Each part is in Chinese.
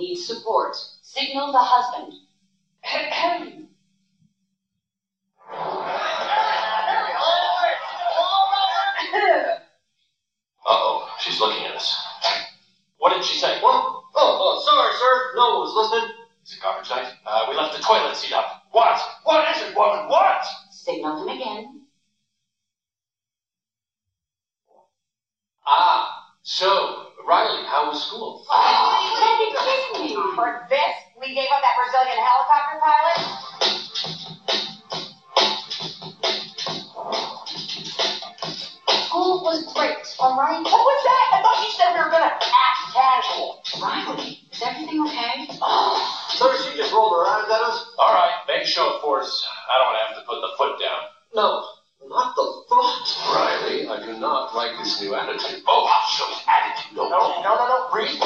needs support. Signal the husband. Uh-oh, she's looking at us. What did she say? What? Oh, oh, sorry, sir. No one was listening. Is it garbage night? Uh, we left the toilet seat up. What? What is it, woman? What? Signal him again. Ah, so, Riley, how was school? Let me kiss you. For this, we gave up that Brazilian helicopter pilot? School was great, all right? What was that? I thought you said we were gonna act casual. Riley, is everything okay? Oh. Sir, she just rolled her eyes at us. All right, make show of force. I don't have to put the foot down. No, not the foot. Riley, I do not like this new attitude. Oh, I'll show you attitude. No, no, no, no, breathe.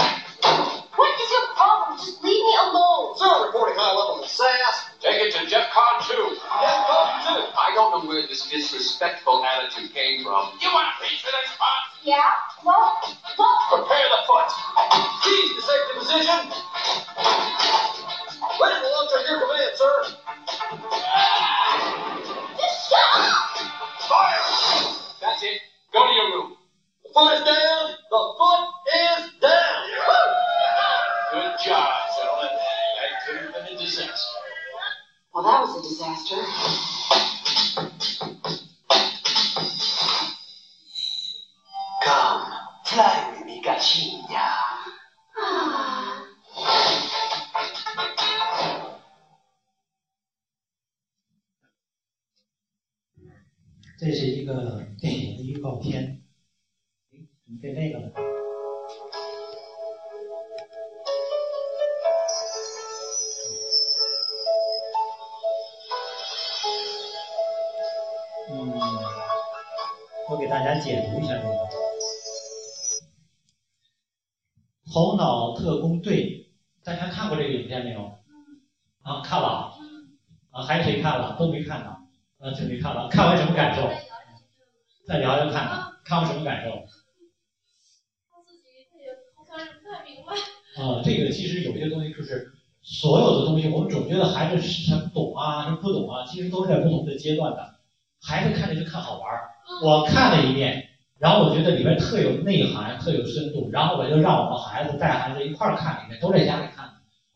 What is your problem? Just leave me alone. Sir, reporting high levels of sass. Take it to JeffCon 2. Yeah, come too. I don't know where this disrespectful attitude came from. You want a piece of this pot? Yeah? Well, look. Prepare the foot. Keys to safety position. Ready to launch at your command, sir. That's it. Go to your room. The foot is down. The foot is down. Good job, gentlemen. That could have been a disaster. Well, that was a disaster. Come, fly with me, gatinha. Ah. “这是一个电影的预告片。哎，怎么变那个了？我给大家解读一下这个《头脑特工队》，大家看过这个影片没有？啊，看了。啊，还有谁看了？都没看呢。啊，就没看完。看完什么感受？再聊聊看看，看完什么感受？他自己也好像不太明白。啊，这个其实有些东西就是所有的东西，我们总觉得孩子是他懂啊，是不懂啊，其实都是在不同的阶段的。孩子看着就看好玩儿，我看了一遍，然后我觉得里边特有内涵，特有深度，然后我就让我们孩子带孩子一块儿看里面，都在家里看，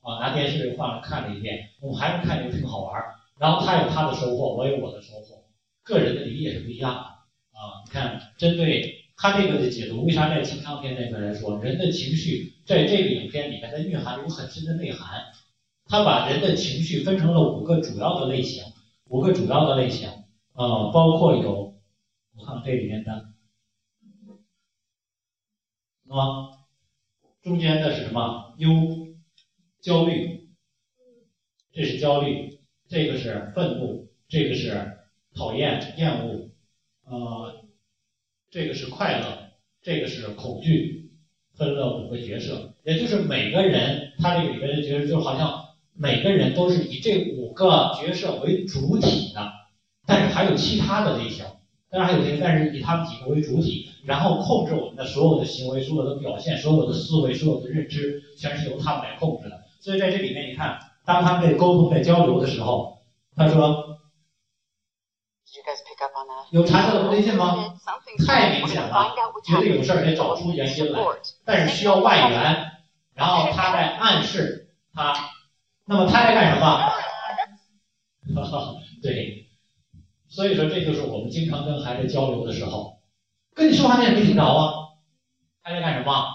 啊，拿电视放着看了一遍，我们孩子看着挺好玩儿，然后他有他的收获，我有我的收获，个人的理解是不一样的，啊，你看，针对他这个的解读，为啥在情商片那边来说，人的情绪在这个影片里面它蕴含有很深的内涵，他把人的情绪分成了五个主要的类型，五个主要的类型。啊，包括有，我看这里面的，啊？中间的是什么？忧、焦虑，这是焦虑，这个是愤怒，这个是讨厌、厌恶，呃，这个是快乐，这个是恐惧，分了五个角色，也就是每个人他这里面的角色就好像每个人都是以这五个角色为主体的。但是还有其他的类型，当然还有些，但是以他们几个为主体，然后控制我们的所有的行为、所有的表现、所有的思维、所有的认知，全是由他们来控制的。所以在这里面，你看，当他们在沟通、在交流的时候，他说：“有查到的不对劲吗？太明显了，觉得有事儿得找出原因来，但是需要外援，然后他在暗示他，那么他在干什么？对。”所以说，这就是我们经常跟孩子交流的时候，跟你说话你也没听着啊，他在干什么？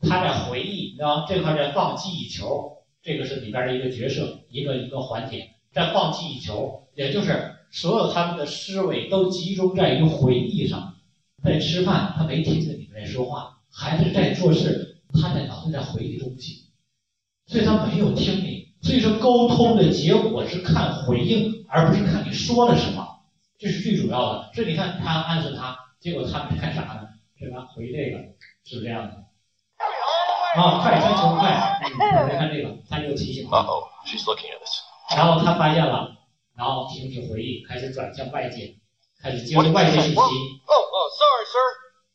他在回忆，你知道这块在放记忆球，这个是里边的一个角色，一个一个环节，在放记忆球，也就是所有他们的思维都集中在于回忆上。在吃饭，他没听着你们在说话；孩子在做事，他在脑子在回忆东西，所以他没有听你。所以说，沟通的结果是看回应，而不是看你说了什么。这是最主要的，所以你看他暗示他，结果他们干啥呢？是吧？回这个是不是这样的。啊，快穿求快！嗯，来看这个，他就提醒了。Uh-oh, she's looking at us. 然后他发现了，然后停止回忆，开始转向外界，开始接受外界信息。哦哦，sorry sir。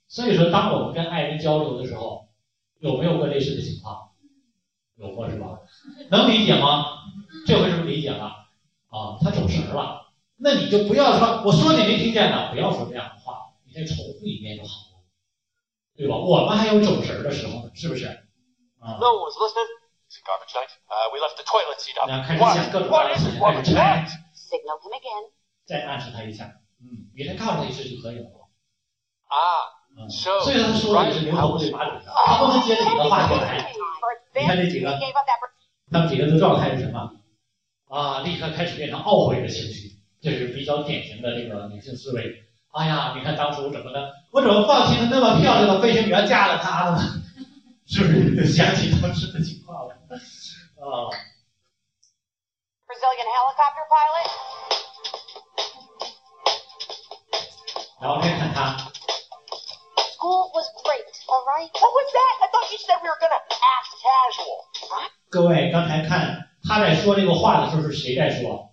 所以说，当我们跟爱人交流的时候，有没有过类似的情况？有过是吧？能理解吗？这回是不是理解了？啊，他走神儿了。那你就不要说，我说你没听见呢，不要说这样的话，你再重复一遍就好了，对吧？我们还有走神儿的时候呢，是不是？啊，No one's listening. It's a garbage night. Uh, we left the toilet seat up. What? 想各种各 What is 事 it? 情，What? 开始拆 What?，Signal him again. 再暗示他一下，嗯，你再告诉他一声就可以了。Ah, 嗯，所以他说的也是牛头不对马嘴的，他不能接着你的话题来。你看这几个 that. 他们几个的状态是什么？啊，立刻开始变成懊悔的情绪，这是比较典型的这个女性思维。哎呀，你看当初怎么的，我怎么放弃了那么漂亮的飞行员嫁了他了呢？是不是想起当时的情况了？啊，Brazilian helicopter pilot. 然后再看他，School was great, all right? What was that? I thought you said we were gonna act casual. 各位刚才看他在说这个话的时候是谁在说？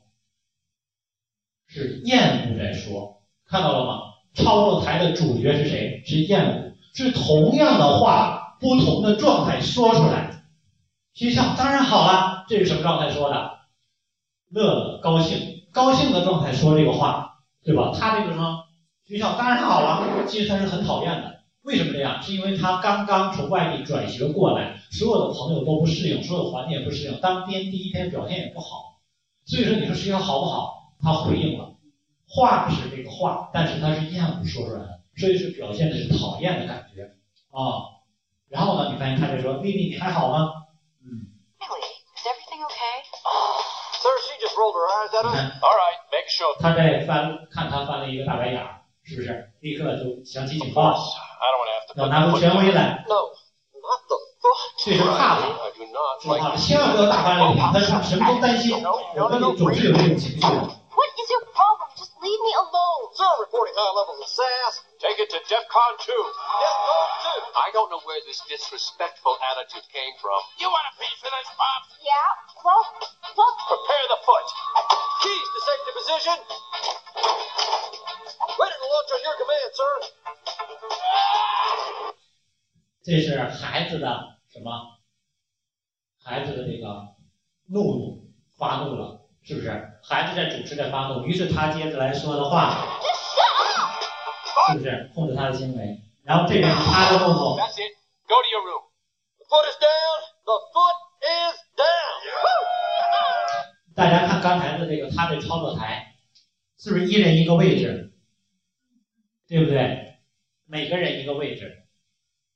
是燕舞在说，看到了吗？操作台的主角是谁？是燕舞，是同样的话，不同的状态说出来。学校当然好了，这是什么状态说的？乐了，高兴，高兴的状态说这个话，对吧？他这个什么？学校当然好了，其实他是很讨厌的。为什么这样？是因为他刚刚从外地转学过来，所有的朋友都不适应，所有环境也不适应，当天第一天表现也不好，所以说你说学校好不好？他回应了，话是这个话，但是他是厌恶说出来的，所以是表现的是讨厌的感觉啊。然后呢，你发现他就说丽丽你还好吗？嗯，Really? Is everything okay? Sir, she just rolled her eyes at all right, make sure. 他在翻看他翻了一个大白眼儿，是不是？立刻就响起警报，I don't 要拿出权威来，No, not the. 这是怕了。说话 like 千万不要大发雷霆，但是什么都担心，我们总是有这种情绪。What is your problem? Just leave me alone. Sir, reporting high levels of sass. Take it to DEFCON 2. Yes, go too. I don't know where this disrespectful attitude came from. You want a piece of this, Pop? Yeah? Well, well, Prepare the foot. Keys to safety position. Ready to launch on your command, sir. 这是孩子的什么？孩子的这个怒怒发怒了，是不是？孩子在主持在发怒，于是他接着来说的话，是不是控制他的行为？然后这边是他的动作，That's it. Go to your room. The foot is down. The foot is down. 大家看刚才的这个他的操作台，是不是一人一个位置？对不对？每个人一个位置。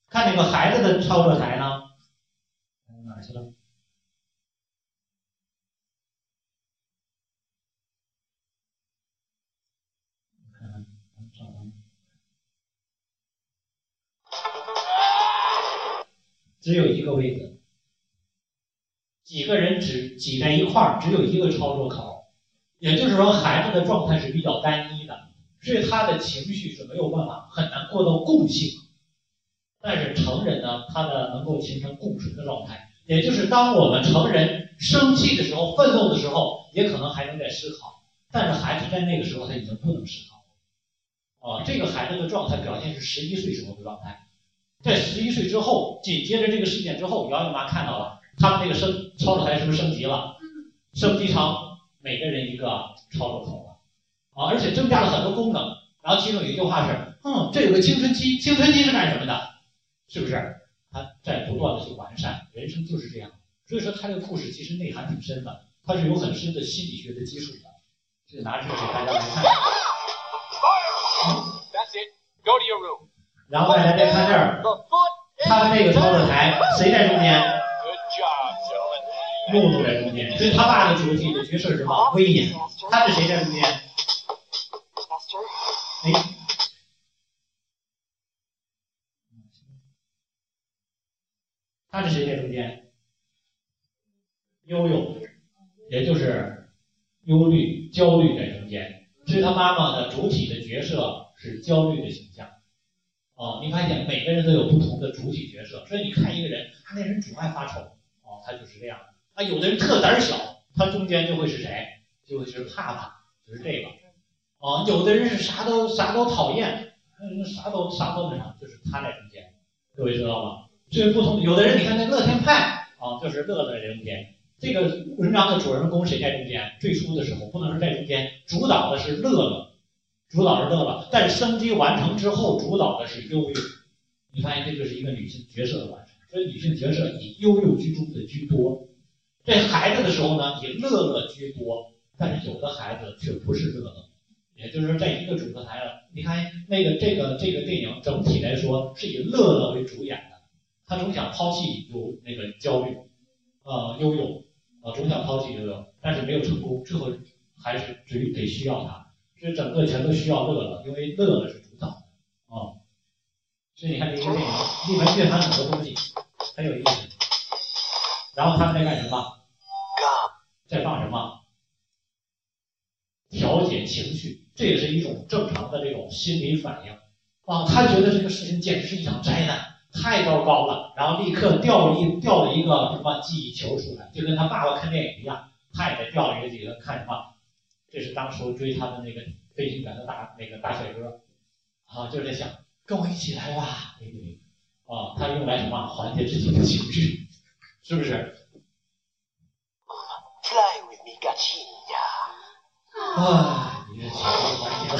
看那个孩子的操作台呢，哪去了？只有一个位置，几个人只挤在一块儿，只有一个操作口，也就是说，孩子的状态是比较单一的，所以他的情绪是没有办法很难过到共性。但是成人呢，他的能够形成共存的状态，也就是当我们成人生气的时候、愤怒的时候，也可能还能在思考，但是孩子在那个时候他已经不能思考了。啊，这个孩子的状态表现是十一岁时候的状态，在十一岁之后，紧接着这个事件之后，瑶瑶妈看到了，他们那个升操作台是不是升级了？升级成每个人一个操作口了，啊，而且增加了很多功能。然后其中有一句话是，嗯，这有个青春期，青春期是干什么的？是不是？他在不断的去完善，人生就是这样。所以说，他这个故事其实内涵挺深的，它是有很深的心理学的基础的。这个拿这个给大家来看，That's it. Go to your room. 然后大家再看这儿，他们这个操作台谁在中间？木木在中间，所以他爸的主体的角色是什么？威严。他是谁在中间？哎，他是谁在中间？悠悠，也就是忧虑、焦虑在中间。所以他妈妈的主体的角色是焦虑的形象。哦，你发现每个人都有不同的主体角色，所以你看一个人，他那人总爱发愁，哦，他就是这样。啊，有的人特胆小，他中间就会是谁？就会是怕怕，就是这个。哦，有的人是啥都啥都讨厌，嗯，啥都啥都那啥，就是他在中间。各位知道吗？所以不同，有的人你看那乐天派啊、啊，就是乐乐在中间。这个文章的主人公谁在中间？最初的时候不能说在中间，主导的是乐乐，主导是乐乐，但升级完成之后，主导的是悠悠。你发现这就是一个女性角色的完成，所以女性角色以悠悠居中的居多。这孩子的时候呢，以乐乐居多，但是有的孩子却不是乐乐，也就是说，在一个主歌台上，你看那个这个这个电影整体来说是以乐乐为主演的，他总想抛弃有那个焦虑，呃，悠悠，呃，总想抛弃悠悠，但是没有成功，最后还是只得需要他，所以整个全都需要乐乐，因为乐乐是主导的啊。所以你看这个电影里面蕴含很多东西，很有意思。然后他们在干什么？在放什么？调节情绪，这也是一种正常的这种心理反应啊。他觉得这个事情简直是一场灾难，太糟糕了，然后立刻掉了一掉了一个什么记忆球出来，就跟他爸爸看电影一样，他也在掉了一个这个看什么？这是当初追他的那个飞行员的大那个大帅哥啊，就是在想跟我一起来吧，那个啊，他用来什么缓解自己的情绪，是不是？Fly with me, gatinha. 啊，你这情绪缓解了，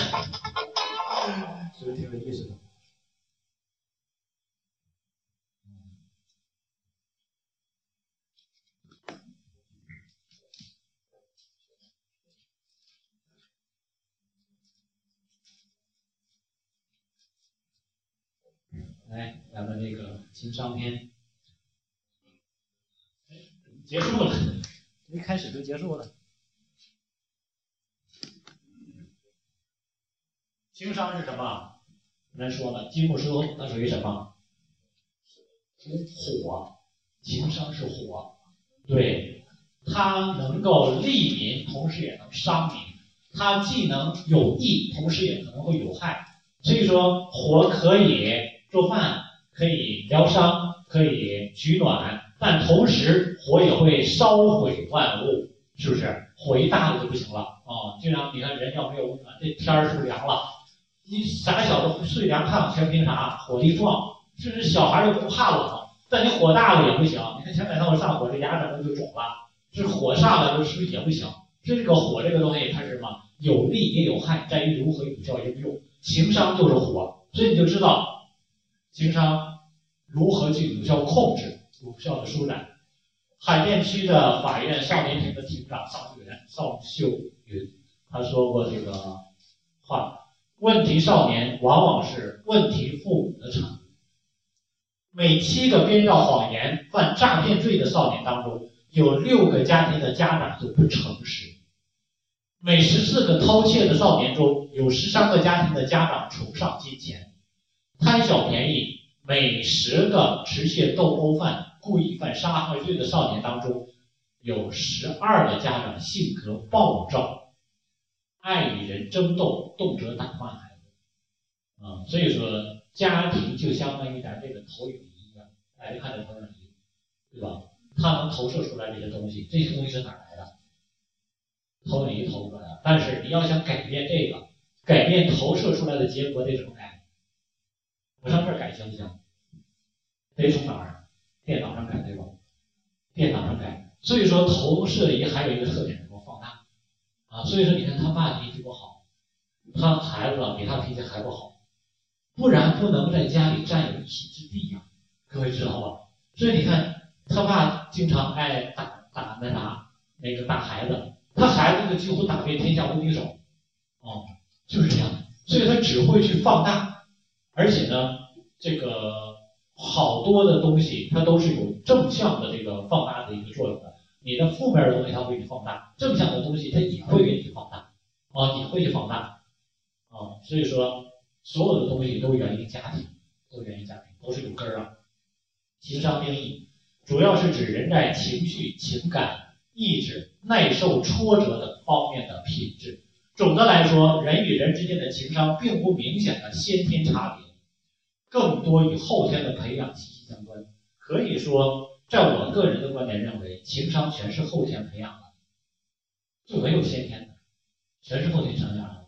是不是挺有意思的？来，咱们这个情商篇结束了，一开始就结束了。情商是什么？刚才说了，金木书它属于什么？属火，情商是火，对，它能够利民，同时也能伤民。它既能有益，同时也可能会有害。所以说，火可以做饭，可以疗伤，可以取暖，但同时火也会烧毁万物，是不是？火一大了就不行了啊！就像你看，人要没有温暖，这天儿是不是凉了？你傻小子睡凉炕全凭啥？火力壮，甚至小孩儿都不怕冷，但你火大了也不行。你看前两天我上火，这牙整个就肿了，这火上来了是不是也不行？所以这个火这个东西它是什么？有利也有害，在于如何有效应用。情商就是火，所以你就知道经商如何去有效控制、有效的舒展。海淀区的法院少年庭的庭长邵秀元邵秀云，他说过这个话。问题少年往往是问题父母的产物。每七个编造谎言、犯诈骗罪的少年当中，有六个家庭的家长就不诚实；每十四个偷窃的少年中，有十三个家庭的家长崇尚金钱；贪小便宜，每十个持械斗殴犯、故意犯杀害罪的少年当中，有十二个家长性格暴躁。爱与人争斗，动辄打骂孩子，啊，所以说家庭就相当于咱这个投影仪一样，大家看这投影仪，对吧？它能投射出来这些东西，这些东西是哪来的？投影仪投出来的。但是你要想改变这个，改变投射出来的结果得怎么改？我上这儿改行不行？得从哪儿？电脑上改对吧？电脑上改。所以说投射仪还有一个特点，什么放大。啊，所以说你看他爸脾气不好，他孩子比他脾气还不好，不然不能在家里占有一席之地呀、各位知道吧？所以你看他爸经常爱打打那啥那个打孩子，他孩子就几乎打遍天下无敌手，哦，就是这样。所以他只会去放大，而且呢，这个好多的东西它都是有正向的这个放大的一个作用的。你的负面的东西它会给你放大，正向的东西它也会给你放大，啊，也会去放大，啊，所以说所有的东西都源于家庭，都源于家庭，都是有根儿啊。情商定义主要是指人在情绪、情感、意志、耐受挫折等方面的品质。总的来说，人与人之间的情商并不明显的先天差别，更多与后天的培养息息相关。可以说。在我个人的观点认为，情商全是后天培养的，就没有先天的，全是后天成长的。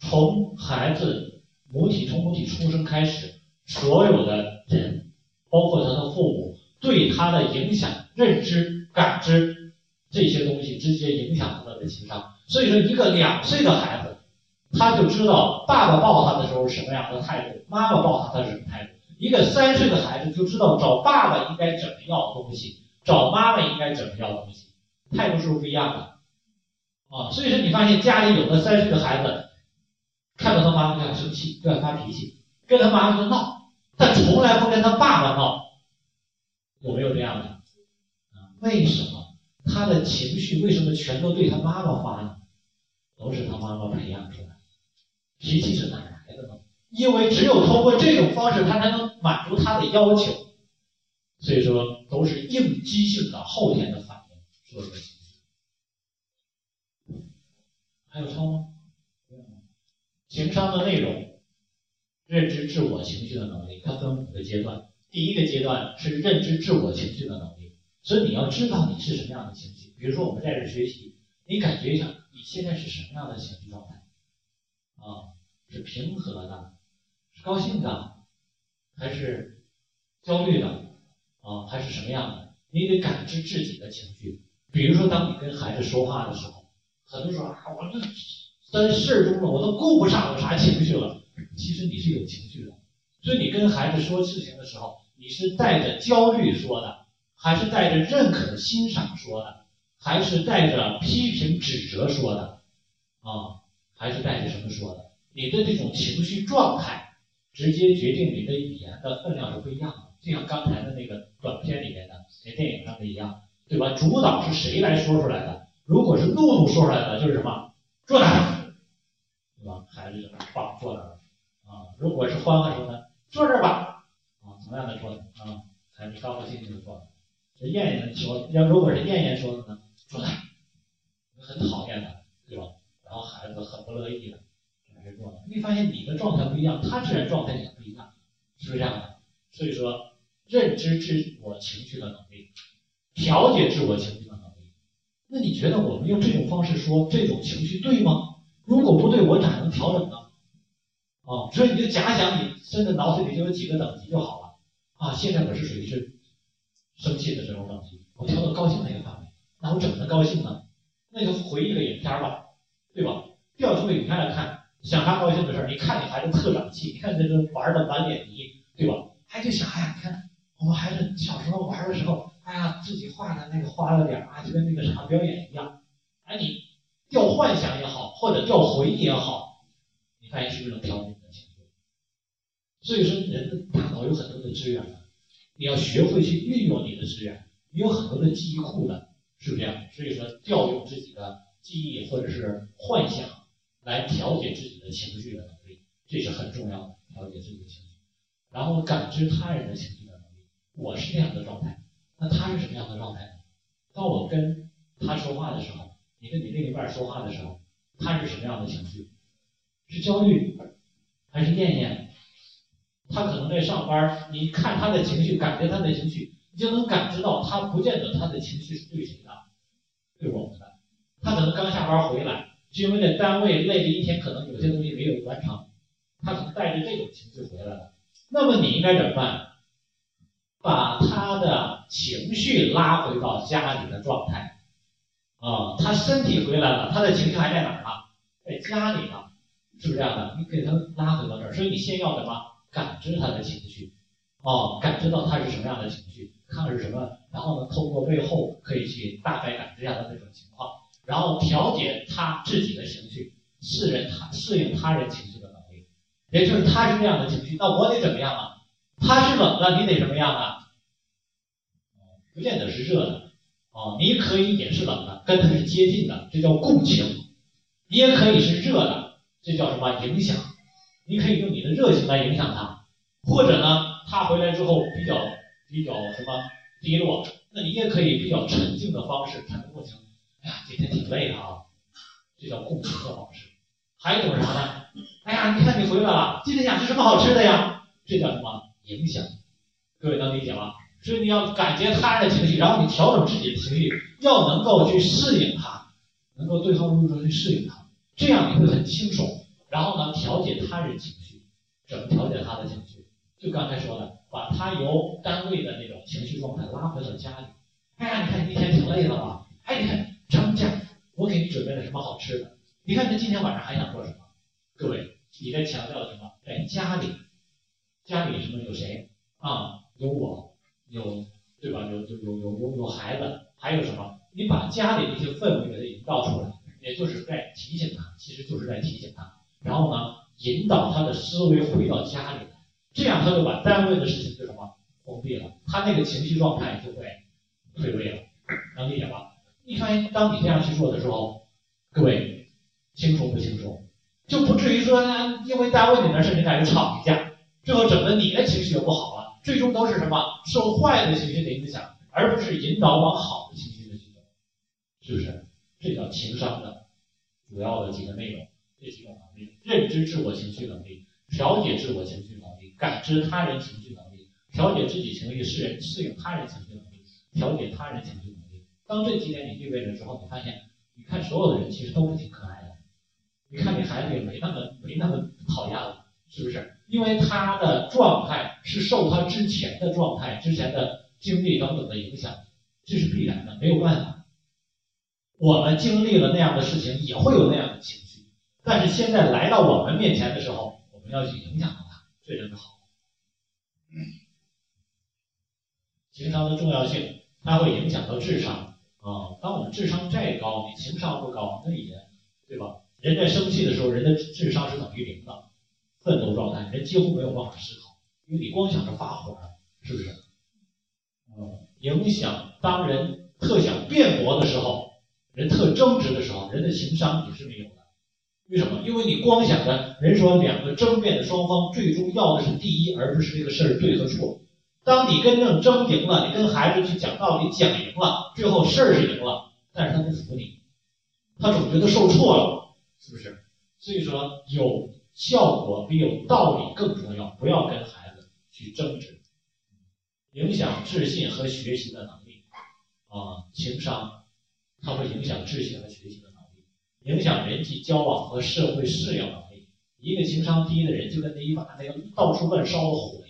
从孩子母体从母体出生开始，所有的人，包括他的父母，对他的影响认知、感知这些东西直接影响他的情商。所以说，一个两岁的孩子，他就知道爸爸抱他的时候是什么样的态度，妈妈抱他他是什么态度。一个三岁的孩子就知道找爸爸应该怎么要东西，找妈妈应该怎么要东西，态度是不是不一样的？啊，所以说你发现家里有的三岁的孩子，看到他妈妈就要生气，就要发脾气，跟他妈妈就闹，但从来不跟他爸爸闹，有没有这样的？啊，为什么他的情绪为什么全都对他妈妈发呢？都是他妈妈培养出来，脾气是哪来的呢？因为只有通过这种方式，他才能满足他的要求，所以说都是应激性的后天的反应，说这个情绪。还有抄吗？情商的内容，认知自我情绪的能力，它分五个阶段。第一个阶段是认知自我情绪的能力，所以你要知道你是什么样的情绪。比如说我们在这学习，你感觉一下你现在是什么样的情绪状态？啊，是平和的，是高兴的，还是焦虑的？啊，还是什么样的？你得感知自己的情绪。比如说，当你跟孩子说话的时候。很多时候啊，我这在事中了，我都顾不上有啥情绪了。其实你是有情绪的，所以你跟孩子说事情的时候，你是带着焦虑说的，还是带着认可、欣赏说的，还是带着批评、指责说的，啊，还是带着什么说的？你的这种情绪状态，直接决定你的语言的分量是不一样的。就像刚才的那个短片里面的，那电影上的一样，对吧？主导是谁来说出来的？如果是怒怒说出来的，就是什么坐那儿，对吧？孩子就棒坐那儿啊。如果是欢欢说呢，坐这儿吧啊，同样的说的啊，孩子高高兴兴的坐。这燕燕说，要如果是燕燕说的呢，坐那儿，很讨厌的，对吧？然后孩子很不乐意的，还是坐那儿。你发现你的状态不一样，他自然状态也不一样，是不是这样的？所以说，认知自我情绪的能力，调节自我情绪的能力。那你觉得我们用这种方式说这种情绪对吗？如果不对，我咋能调整呢？啊，所以你就假想你真的脑子里就有几个等级就好了啊。现在我是属于是生气的这种等级，我调到高兴那个范围，那我怎么能高兴呢？那就回忆个影片吧，对吧？调出个影片来看，想啥高兴的事儿？你看你孩子特长气，你看这个玩的满脸泥，对吧？还就想，哎呀，你看我们孩子小时候玩的时候。哎呀，自己画的那个花了点啊，就跟那个啥表演一样。哎，你调幻想也好，或者调回忆也好，你发现是不是能调你的情绪？所以说，人的大脑有很多的资源，你要学会去运用你的资源。你有很多的记忆库的，是不是这样？所以说，调用自己的记忆或者是幻想来调节自己的情绪的能力，这是很重要的，调节自己的情绪。然后感知他人的情绪的能力，我是这样的状态。那他是什么样的状态？当我跟他说话的时候，你跟你另一半说话的时候，他是什么样的情绪？是焦虑还是厌厌？他可能在上班，你看他的情绪，感觉他的情绪，你就能感知到他不见得他的情绪是对谁的，对我们的。他可能刚下班回来，因为在单位累了一天，可能有些东西没有完成，他可能带着这种情绪回来了。那么你应该怎么办？把他的情绪拉回到家里的状态，啊，他身体回来了，他的情绪还在哪儿呢？在家里呢，是不是这样的？你给他拉回到这儿，所以你先要什么？感知他的情绪，哦，感知到他是什么样的情绪，看是什么，然后呢，透过背后可以去大概感知一下他那种情况，然后调节他自己的情绪，适人他适应他人情绪的能力，也就是他是这样的情绪，那我得怎么样啊？他是冷的，你得什么样啊？不见得是热的，啊，你可以也是冷的，跟他是接近的，这叫共情；你也可以是热的，这叫什么影响？你可以用你的热情来影响他，或者呢，他回来之后比较比较什么低落，那你也可以比较沉静的方式产生共情。哎呀，今天挺累的啊，这叫共情的方式。还有一种啥呢？哎呀，你看你回来了，今天想吃什么好吃的呀？这叫什么影响？各位能理解吗？所以你要感觉他人的情绪，然后你调整自己的情绪，要能够去适应他，能够对号入座去适应他，这样你会很轻松。然后呢，调节他人情绪，怎么调节他的情绪？就刚才说的，把他由单位的那种情绪状态拉回到家里。哎地方了。哎，你看张家，我给你准备了什么好吃的？你看他今天晚上还想做什么？各位，你在强调什么？在家里，家里什么有谁啊？有我，有对吧？有有有有有有孩子，还有什么？你把家里那些氛围给他营造出来，也就是在提醒他，其实就是在提醒他。然后呢，引导他的思维回到家里，这样他就把单位的事情就什么封闭了，他那个情绪状态就会退位了，能理解吧？你发现当你这样去做的时候，各位清楚不清楚？就不至于说因为单位里面事情两个吵一架，最后整的你的情绪也不好了，最终都是什么受坏的情绪的影响，而不是引导往好的情绪的去走，是不是？这叫情商的主要的几个内容，这几种能力：认知自我情绪能力、调节自我情绪能力、感知他人情绪能力、调节自己情绪适应适应他人情绪能力、调节他人情绪能力。当这几点你具备了之后，你发现，你看所有的人其实都是挺可爱的。你看你孩子也没那么没那么讨厌了，是不是？因为他的状态是受他之前的状态、之前的经历等等的影响，这是必然的，没有办法。我们经历了那样的事情，也会有那样的情绪，但是现在来到我们面前的时候，我们要去影响到他，这就是好。情商的重要性，它会影响到智商啊。当我们智商再高，你情商不高，那也对吧？人在生气的时候，人的智商是等于零的，奋斗状态，人几乎没有办法思考，因为你光想着发火，是不是？嗯，影响当人特想辩驳的时候，人特争执的时候，人的情商也是没有的。为什么？因为你光想着人说两个争辩的双方最终要的是第一，而不是这个事儿对和错。当你跟正争赢了，你跟孩子去讲道理讲赢了，最后事儿是赢了，但是他不服你，他总觉得受挫了。是不是？所以说有效果比有道理更重要。不要跟孩子去争执，影响自信和学习的能力啊，情商，它会影响自信和学习的能力，影响人际交往和社会适应能力。一个情商低的人，就跟那一把那个到处乱烧的火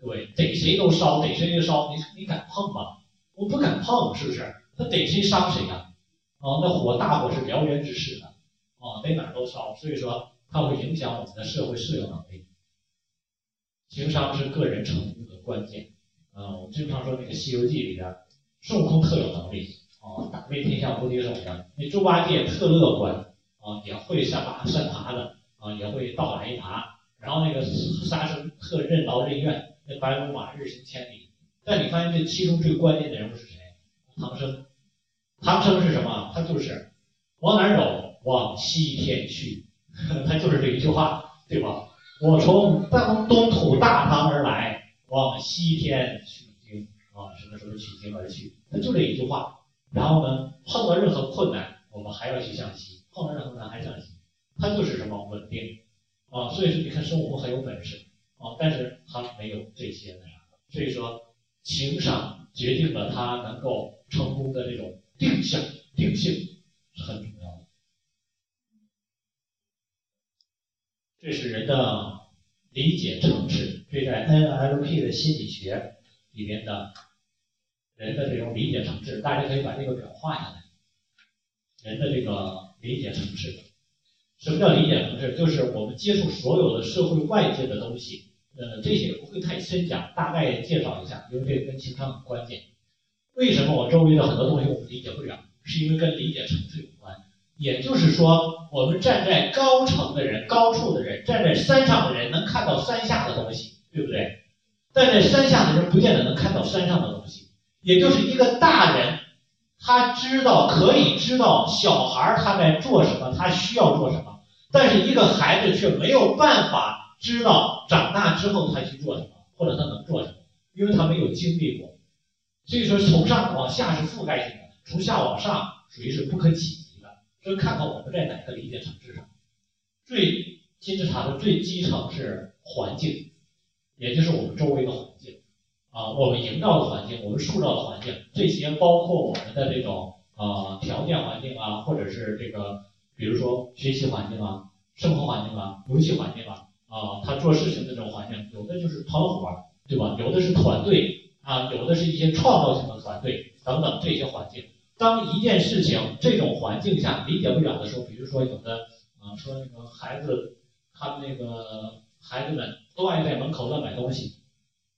对，逮谁都烧，逮谁都烧，你你敢碰吗？我不敢碰，是不是？他逮谁伤谁呀？啊，那火大火是燎原之势的。啊，逮哪儿都烧，所以说它会影响我们的社会适应能力。情商是个人成功的关键。啊，我们经常说那个《西游记》里边，孙悟空特有能力，啊，打遍天下无敌手的。那猪八戒特乐观，啊，也会山爬山爬的，啊，也会倒打一耙。然后那个沙僧特任劳任怨，那白龙马日行千里。但你发现这其中最关键的人物是谁？唐僧。唐僧是什么？他就是往哪儿走？往西天去，他就是这一句话，对吧？我从当东土大唐而来，往西天取经啊，什么时候取经而去？他就这一句话。然后呢，碰到任何困难，我们还要去向西；碰到任何难还向西。他就是什么稳定啊？所以说，你看孙悟空很有本事啊，但是他没有这些那啥。所以说，情商决定了他能够成功的这种定向定性是很重要的。这是人的理解层次，这在 NLP 的心理学里面的人的这种理解层次，大家可以把这个表画下来。人的这个理解层次，什么叫理解层次？就是我们接触所有的社会外界的东西，呃，这些不会太深讲，大概介绍一下，因为这跟情商很关键。为什么我周围的很多东西我们理解不了？是因为跟理解层次有关。也就是说，我们站在高层的人、高处的人，站在山上的人能看到山下的东西，对不对？站在山下的人不见得能看到山上的东西。也就是一个大人，他知道可以知道小孩他在做什么，他需要做什么，但是一个孩子却没有办法知道长大之后他去做什么，或者他能做什么，因为他没有经历过。所以说，从上往下是覆盖性的，从下往上属于是不可企及的。就看看我们在哪个理解层次上，最金字塔的最基层是环境，也就是我们周围的环境啊，我们营造的环境，我们塑造的环境，这些包括我们的这种啊条件环境啊，或者是这个，比如说学习环境啊、生活环境啊、游戏环境啊，啊，他做事情的这种环境，有的就是团伙，对吧？有的是团队啊，有的是一些创造性的团队等等这些环境。当一件事情这种环境下理解不了的时候，比如说有的啊、说那个孩子，他们那个孩子们都爱在门口乱买东西，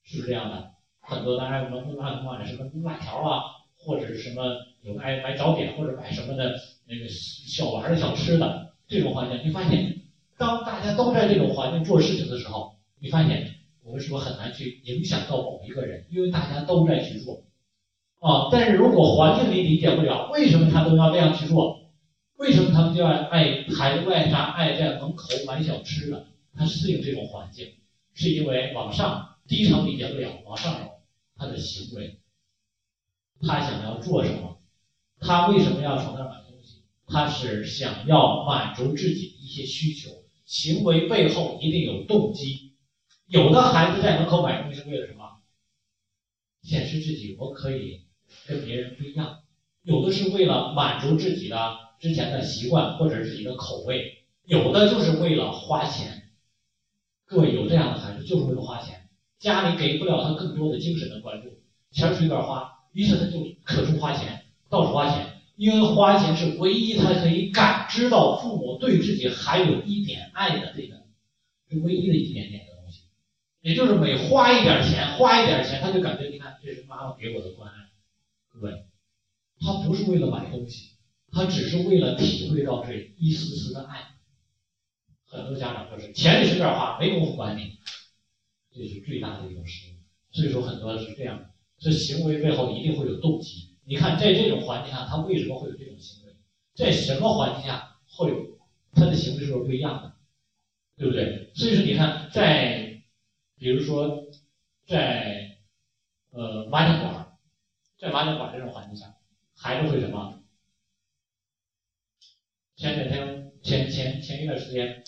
是不是这样的？很多的爱门乱买什么辣条啊，或者是什么有的爱买早点或者买什么的那个小玩的小吃的这种环境，你发现当大家都在这种环境做事情的时候，你发现我们是不是很难去影响到某一个人？因为大家都在去做。啊，但是如果环境里理解不了，为什么他都要那样去做？为什么他们就要爱孩子为啥爱在门口买小吃呢？他适应这种环境，是因为往上低层理解不了，往上走他的行为，他想要做什么，他为什么要从那儿买东西？他是想要满足自己的一些需求，行为背后一定有动机。有的孩子在门口买东西是为了什么？显示自己我可以跟别人不一样。有的是为了满足自己的之前的习惯或者自己的口味，有的就是为了花钱。各位有这样的孩子就是为了花钱，家里给不了他更多的精神的关注，钱随便花，于是他就可处花钱，到处花钱，因为花钱是唯一他可以感知到父母对自己还有一点爱的这个，是唯一的一点点的东西。也就是每花一点钱，花一点钱，他就感觉你看这是妈妈给我的关爱，各位。他不是为了买东西，他只是为了体会到这一丝丝的爱。很多家长就是钱你随便花，没工夫管你，这是最大的一种失误。所以说很多是这样的，这行为背后一定会有动机。你看在这种环境下，他为什么会有这种行为？在什么环境下会有他的行为是不是不一样的？对不对？所以说你看，在比如说在呃麻将馆，在麻将馆这种环境下。孩子会什么？前两天前前前一段时间，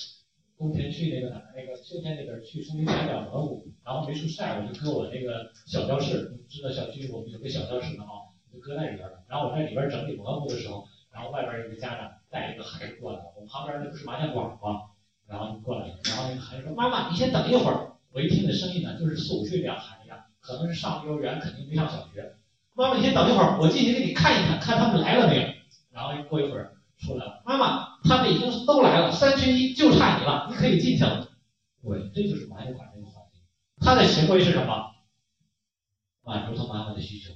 冬天去那个哪，那个秋天那边去松林山两河谷，然后没处晒，我就搁我那个小教室，知道小区我们有个小教室的啊，就搁在里边了。然后我在里边整理蘑菇的时候，然后外边有个家长带一个孩子过来，我旁边那不是麻将馆吗？然后就过来，然后那个孩子说：“妈妈，你先等一会儿。”我一听那声音呢，就是四五岁这样孩子呀，可能是上幼儿园，肯定没上小学。妈妈，你先等一会儿，我进去给你看一看，看他们来了没有。然后过一会儿出来了，妈妈，他们已经都来了，三缺一，就差你了，你可以进去了。对，这就是麻将馆这个环境，他的行为是什么？满足他妈妈的需求。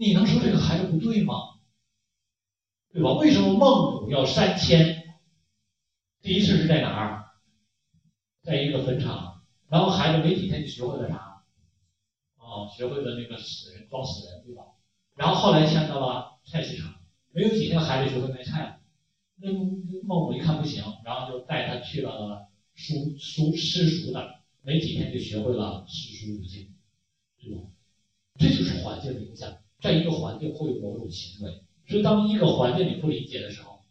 你能说这个孩子不对吗？对吧？为什么孟母要三迁？第一次是在哪儿？在一个坟场，然后孩子没几天就学会了啥？哦，学会了那个死人装死人，对吧？然后后来迁到了菜市场，没有几天孩子学会卖菜了。那孟母一看不行，然后就带他去了书书私塾的，没几天就学会了诗书五经，对吧？这就是环境的影响，在一个环境会有某种行为，所以当一个环境你不理解的时候，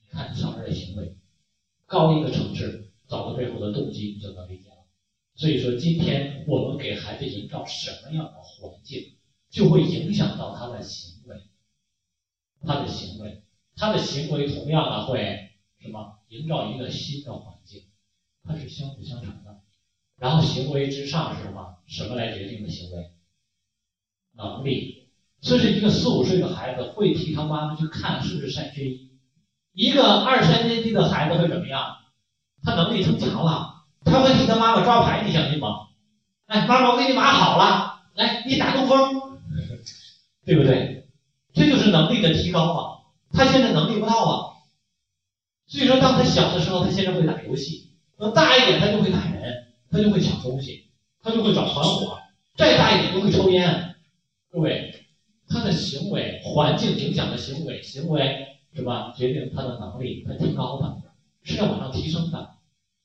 你看上面的行为，高一个层次找到背后的动机，你就能理解了。所以说，今天我们给孩子营造什么样的环境，就会影响到他的行为，他的行为，他的行为同样的会什么？营造一个新的环境，它是相辅相成的。然后行为之上是什么？什么来决定的行为？能力。这是一个四五岁的孩子会替他妈妈去看是不是三缺一。一个二三年级的孩子会怎么样？他能力增强了，他会替他妈妈抓牌，你相信吗？哎，妈妈，我给你码好了，来，你打东风，对不对？这就是能力的提高嘛。他现在能力不到啊，所以说当他小的时候，他现在会打游戏，那大一点他就会打人，他就会抢东西，他就会找团伙，再大一点就会抽烟。各位，他的行为环境影响的行为，行为是吧？决定他的能力，他提高的，是要往上提升的。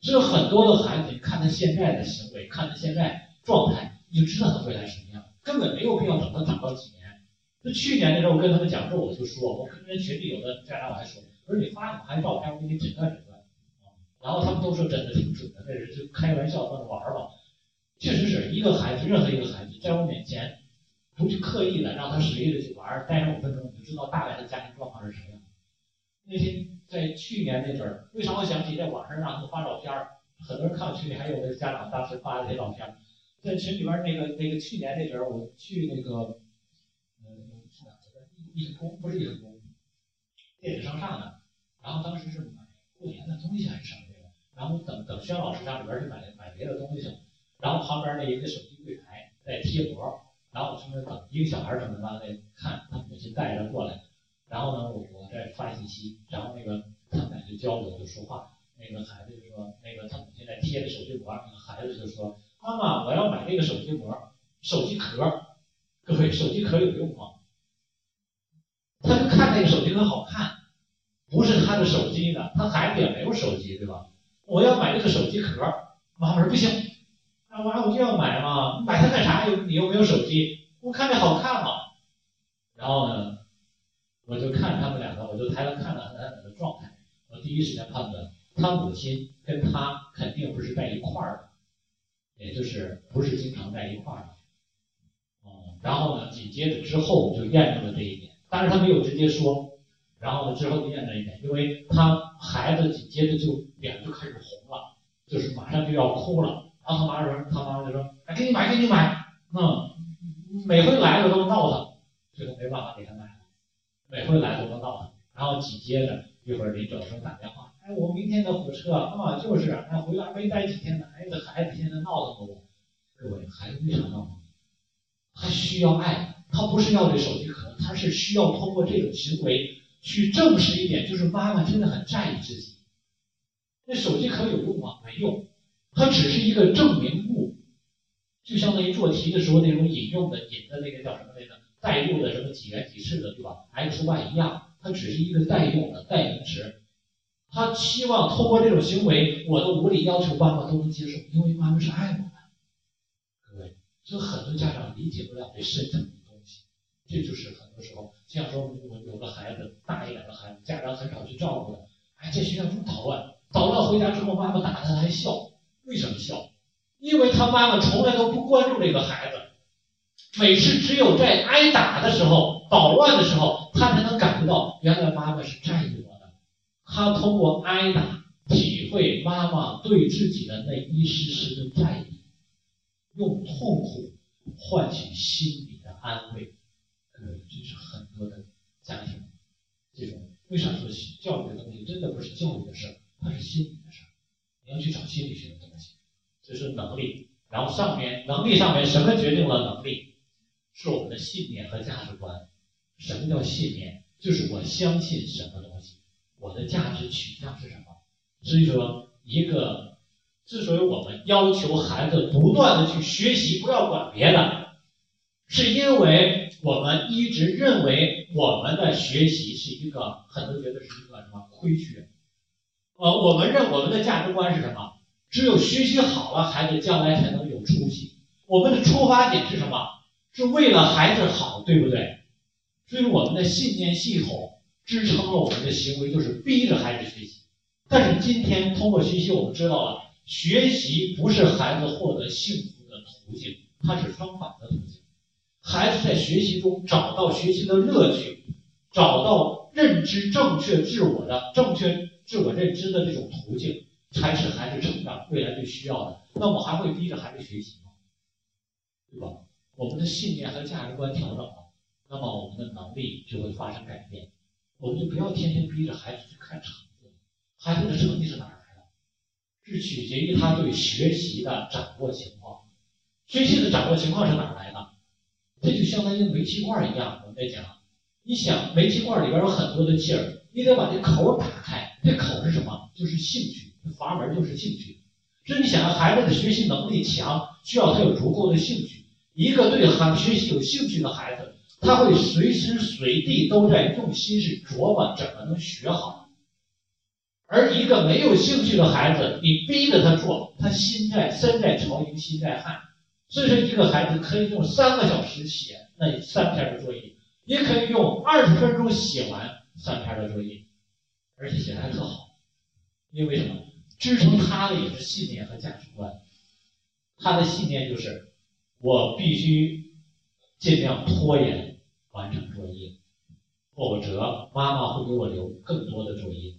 所以很多的孩子，你看他现在的行为，看他现在状态，你就知道他未来什么样，根本没有必要等他长到几年。就去年的时候，我跟他们讲座，我就说，我跟人群里有的家长我还说，我说你发你孩子照片，我给你诊断诊断。然后他们都说真的挺准的，那人就开玩笑跟玩吧。确实是一个孩子，任何一个孩子，在我面前，不去刻意的让他随意的去玩，待上五分钟，你就知道大概的家庭状况是什么样。那天在去年那阵儿，为啥我想起在网上让他们发照片儿？很多人看我群里还有那个家长当时发的那些照片儿，在群里边那个那个去年那阵儿，我去那个，嗯，是哪儿来着？一成功，不是一工，电子上上的。然后当时是买过年的东西还是什么这个，然后等等轩老师上里边去买买别的东西去了，然后旁边那一个手机柜台在贴膜，然后我从那等一个小孩儿从那完了看他母亲带着过来，然后呢我我在发信息，然后那个他们俩就交流就说话，那个孩子就说那个他母亲在贴着手机膜，那个孩子就说妈妈我要买这个手机膜，手机壳，各位手机壳有用吗？他就看那个手机壳好看，不是他的手机的，他孩子也没有手机，对吧？我要买这个手机壳，妈妈说不行，那娃我就要买嘛，买它干啥？又你又没有手机，我看着好看嘛。然后呢，我就看他们两个，我就抬头看了他俩的状态，我第一时间判断，他母亲跟他肯定不是在一块儿的，也就是不是经常在一块儿的。嗯，然后呢，紧接着之后就验证了这一点。但是他没有直接说，然后呢之后就验证一点，因为他孩子紧接着就脸就开始红了，就是马上就要哭了。然后他妈说，他妈就说，哎，给你买，给你买，嗯，每回来了都闹腾，最后没办法给他买了，每回来都闹腾。然后紧接着一会儿临走时候打电话，哎，我明天的火车啊，就是，哎，回来没待几天呢，哎，这孩子现在闹腾我，各位，孩子为啥闹腾？他需要爱。他不是要这手机壳，他是需要通过这种行为去证实一点，就是妈妈真的很在意自己。那手机壳有用吗？没用，它只是一个证明物，就相当于做题的时候那种引用的引的那个叫什么来着？代入的什么几元几次的，对吧？x y 一样，它只是一个代用的代名词。他希望通过这种行为，我的无理要求妈妈都能接受，因为妈妈是爱我的。各位，所以很多家长理解不了这深层的东西。这就是很多时候，像说我有个孩子大一点的孩子，家长很少去照顾的，哎，在学校中捣乱，捣乱回家之后，妈妈打他还笑，为什么笑？因为他妈妈从来都不关注这个孩子，每次只有在挨打的时候、捣乱的时候，他才能感觉到原来妈妈是在意我的。他通过挨打体会妈妈对自己的那一丝丝的在意，用痛苦换取心里的安慰。这是很多的家庭，这种为啥说教育的东西真的不是教育的事儿，它是心理。你要去找心理学的东西，这是能力。然后上面能力上面什么决定了能力？是我们的信念和价值观。什么叫信念？就是我相信什么东西，我的价值取向是什么。所以说，一个之所以我们要求孩子不断的去学习，不要管别的，是因为。我们一直认为我们的学习是一个，很多觉得是一个什么亏缺？呃，我们认我们的价值观是什么？只有学习好了，孩子将来才能有出息。我们的出发点是什么？是为了孩子好，对不对？所以我们的信念系统支撑了我们的行为，就是逼着孩子学习。但是今天通过学习，我们知道了，学习不是孩子获得幸福的途径，它是相反的途径。孩子在学习中找到学习的乐趣，找到认知正确自我的正确自我认知的这种途径，才是孩子成长未来最需要的。那我还会逼着孩子学习吗？对吧？我们的信念和价值观调整了，那么我们的能力就会发生改变。我们就不要天天逼着孩子去看成绩，孩子的成绩是哪来的？是取决于他对学习的掌握情况。学习的掌握情况是哪来的？这就相当于煤气罐一样，我们在讲，你想煤气罐里边有很多的气儿，你得把这口打开，这口是什么？就是兴趣，阀门就是兴趣。所以你想，孩子的学习能力强，需要他有足够的兴趣。一个对孩学习有兴趣的孩子，他会随时随地都在用心去琢磨怎么能学好。而一个没有兴趣的孩子，你逼着他做，他心在身在曹营心在汉。所以说，一个孩子可以用三个小时写那三篇的作业，也可以用二十分钟写完三篇的作业，而且写的还特好。因为什么？支撑他的也是信念和价值观。他的信念就是，我必须尽量拖延完成作业，否则妈妈会给我留更多的作业。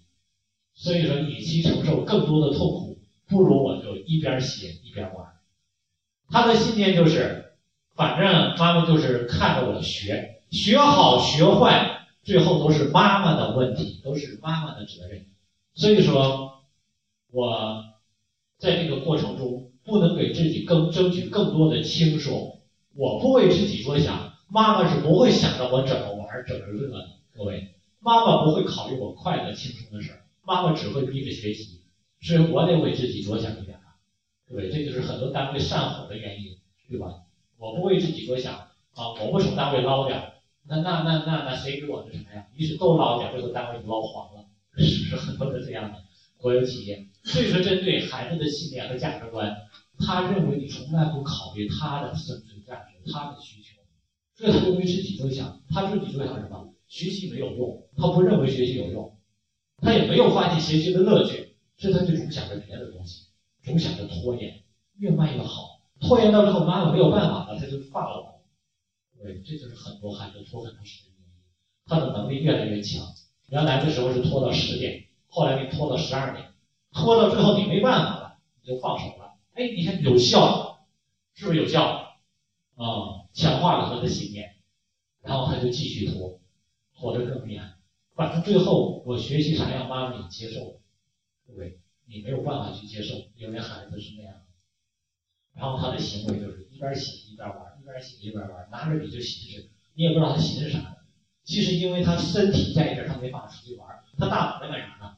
所以说，与其承受更多的痛苦，不如我就一边写一边玩。他的信念就是，反正妈妈就是看着我学，学好学坏，最后都是妈妈的问题，都是妈妈的责任。所以说，我在这个过程中不能给自己更争取更多的轻松，我不为自己着想，妈妈是不会想着我怎么玩怎么乐的。各位，妈妈不会考虑我快乐轻松的事儿，妈妈只会逼着学习，所以我得为自己着想一点啊。各位，这就是很多单位散伙的原因，对吧？我不为自己着想啊，我不从单位捞点，那那那那那谁给我的什么呀？于是都捞点这个单位就捞黄了，是不是很多的这样的国有企业？所以说，针对孩子的信念和价值观，他认为你从来不考虑他的生存价值、他的需求，所以他就为自己着想。他自己着想什么？学习没有用，他不认为学习有用，他也没有发现学习的乐趣，所以他就总想着别的东西，总想着拖延，越慢越好。拖延到之后，妈妈没有办法了，他就放了我。对，这就是很多孩子拖很长时间的原因。他的能力越来越强，原来的时候是拖到十点，后来给拖到十二点，拖到最后你没办法了，你就放手了。哎，你看有效，是不是有效？啊、强化了他的信念，然后他就继续拖，拖得更厉害。反正最后我学习啥样，妈妈你接受，对？你没有办法去接受，因为孩子是那样的。然后他的行为就是一边写一边玩，一边写一边玩，拿着笔就寻思，你也不知道他寻思啥呢。其实因为他身体在这儿，他没法出去玩，他大脑在干啥呢？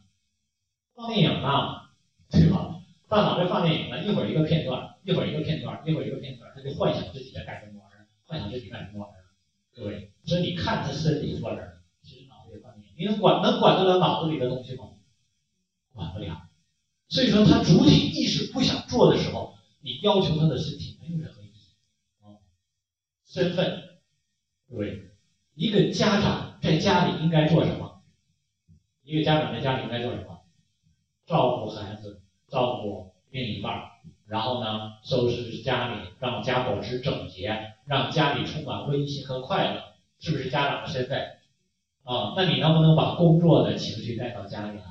放电影呢，对吧？大脑在放电影呢，一会儿一个片段，一会儿一个片段，一会儿一个片段，他就幻想自己在干什么玩意儿，幻想自己干什么玩意儿，各位。所以你看他身体坐这儿，其实脑子里放电影，你能管能管得了脑子里的东西吗？管不了。所以说他主体意识不想做的时候，你要求他的身体没有任何。身份，各位，一个家长在家里应该做什么？一个家长在家里应该做什么？照顾孩子，照顾另一半，然后呢，收拾家里，让家保持整洁，让家里充满温馨和快乐，是不是家长的身份？啊，那你能不能把工作的情绪带到家里来？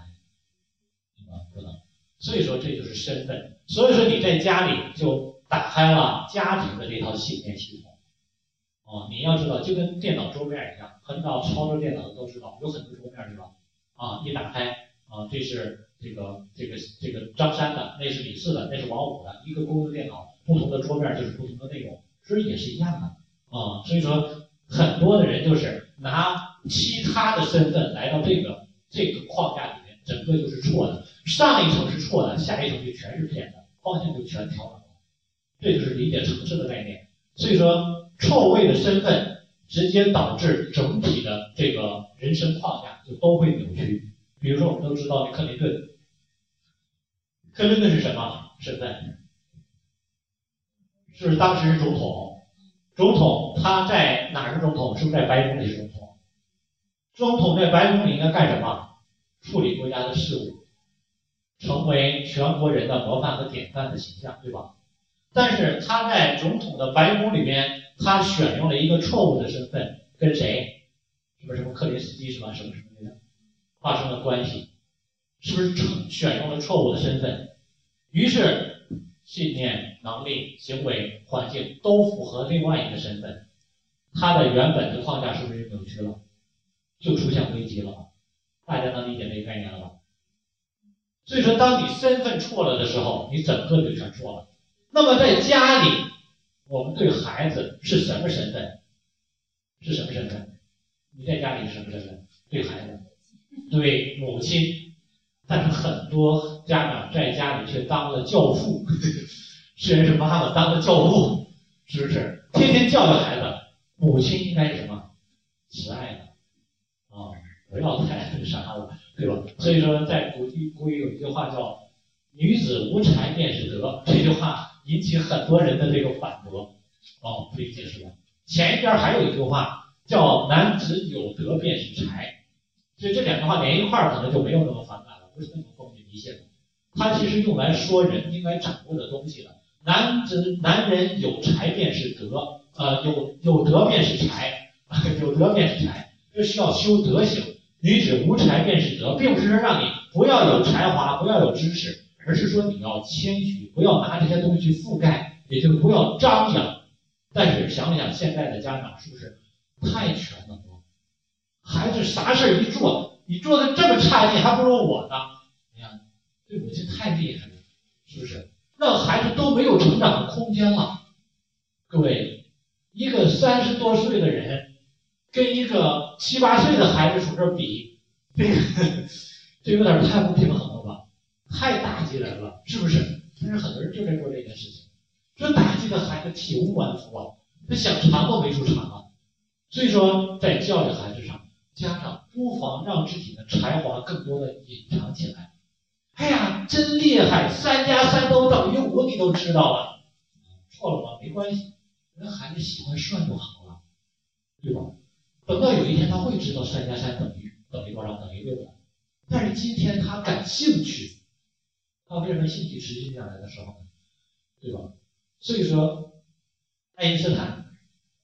啊，不能。所以说这就是身份。所以说你在家里就打开了家庭的这套信念系统。哦，你要知道，就跟电脑桌面一样，很早操作电脑的都知道，有很多桌面是吧？啊，一打开啊，这是这个这个这个张三的，那是李四的，那是王五的，一个公用电脑，不同的桌面就是不同的内容，所以也是一样的啊。所以说，很多的人就是拿其他的身份来到这个这个框架里面，整个就是错的。上一层是错的，下一层就全是骗的，方向就全调了。这就是理解城市的概念。所以说，错位的身份直接导致整体的这个人生框架就都会扭曲。比如说，我们都知道克林顿，克林顿是什么身份？是当时是总统？总统他在哪儿是总统？是不是在白宫里总统？总统在白宫里应该干什么？处理国家的事务。成为全国人的模范和典范的形象，对吧？但是他在总统的白宫里面，他选用了一个错误的身份，跟谁？什么什么克林斯基是吧？什么什么的发生了关系？是不是选用了错误的身份？于是信念、能力、行为、环境都符合另外一个身份，他的原本的框架是不是扭曲了？就出现危机了？大家能理解这个概念了吧？所以说，当你身份错了的时候，你整个就全错了。那么在家里，我们对孩子是什么身份？是什么身份？你在家里是什么身份？对孩子，对母亲。但是很多家长在家里却当了教父，虽然是妈妈当了教父，是不是？天天教育孩子，母亲应该是什么？慈爱的啊，不要太那啥了。对吧？所以说，在古语古语有一句话叫“女子无才便是德”，这句话引起很多人的这个反驳。哦，可以解释了。前一边还有一句话叫“男子有德便是才”，所以这两句话连一块儿可能就没有那么反感了，不是那么封建迷信了。它其实用来说人应该掌握的东西了。男子男人有才便是德，呃，有有德便是才，有德便是才，这是要修德行。女子无才便是德，并不是说让你不要有才华，不要有知识，而是说你要谦虚，不要拿这些东西去覆盖，也就不要张扬。但是想想现在的家长是不是太全能了。孩子啥事儿一做，你做的这么差，你还不如我呢。你看，这母亲太厉害了，是不是？让孩子都没有成长的空间了。各位，一个三十多岁的人，跟一个七八岁的孩子从这儿比，这个这有点太不平衡？太打击人了，是不是？但是很多人就在做这件事情，这打击的孩子体无完肤啊，他想尝都没处尝啊。所以说，在教育孩子上，家长不妨让自己的才华更多的隐藏起来。哎呀，真厉害，三加三都等于五，你都知道了，错了吗？没关系，人孩子喜欢算就好了，对吧？等到有一天他会知道三加三等于等于多少，等于六的。但是今天他感兴趣，他为什么兴趣持续下来的时候，对吧？所以说，爱因斯坦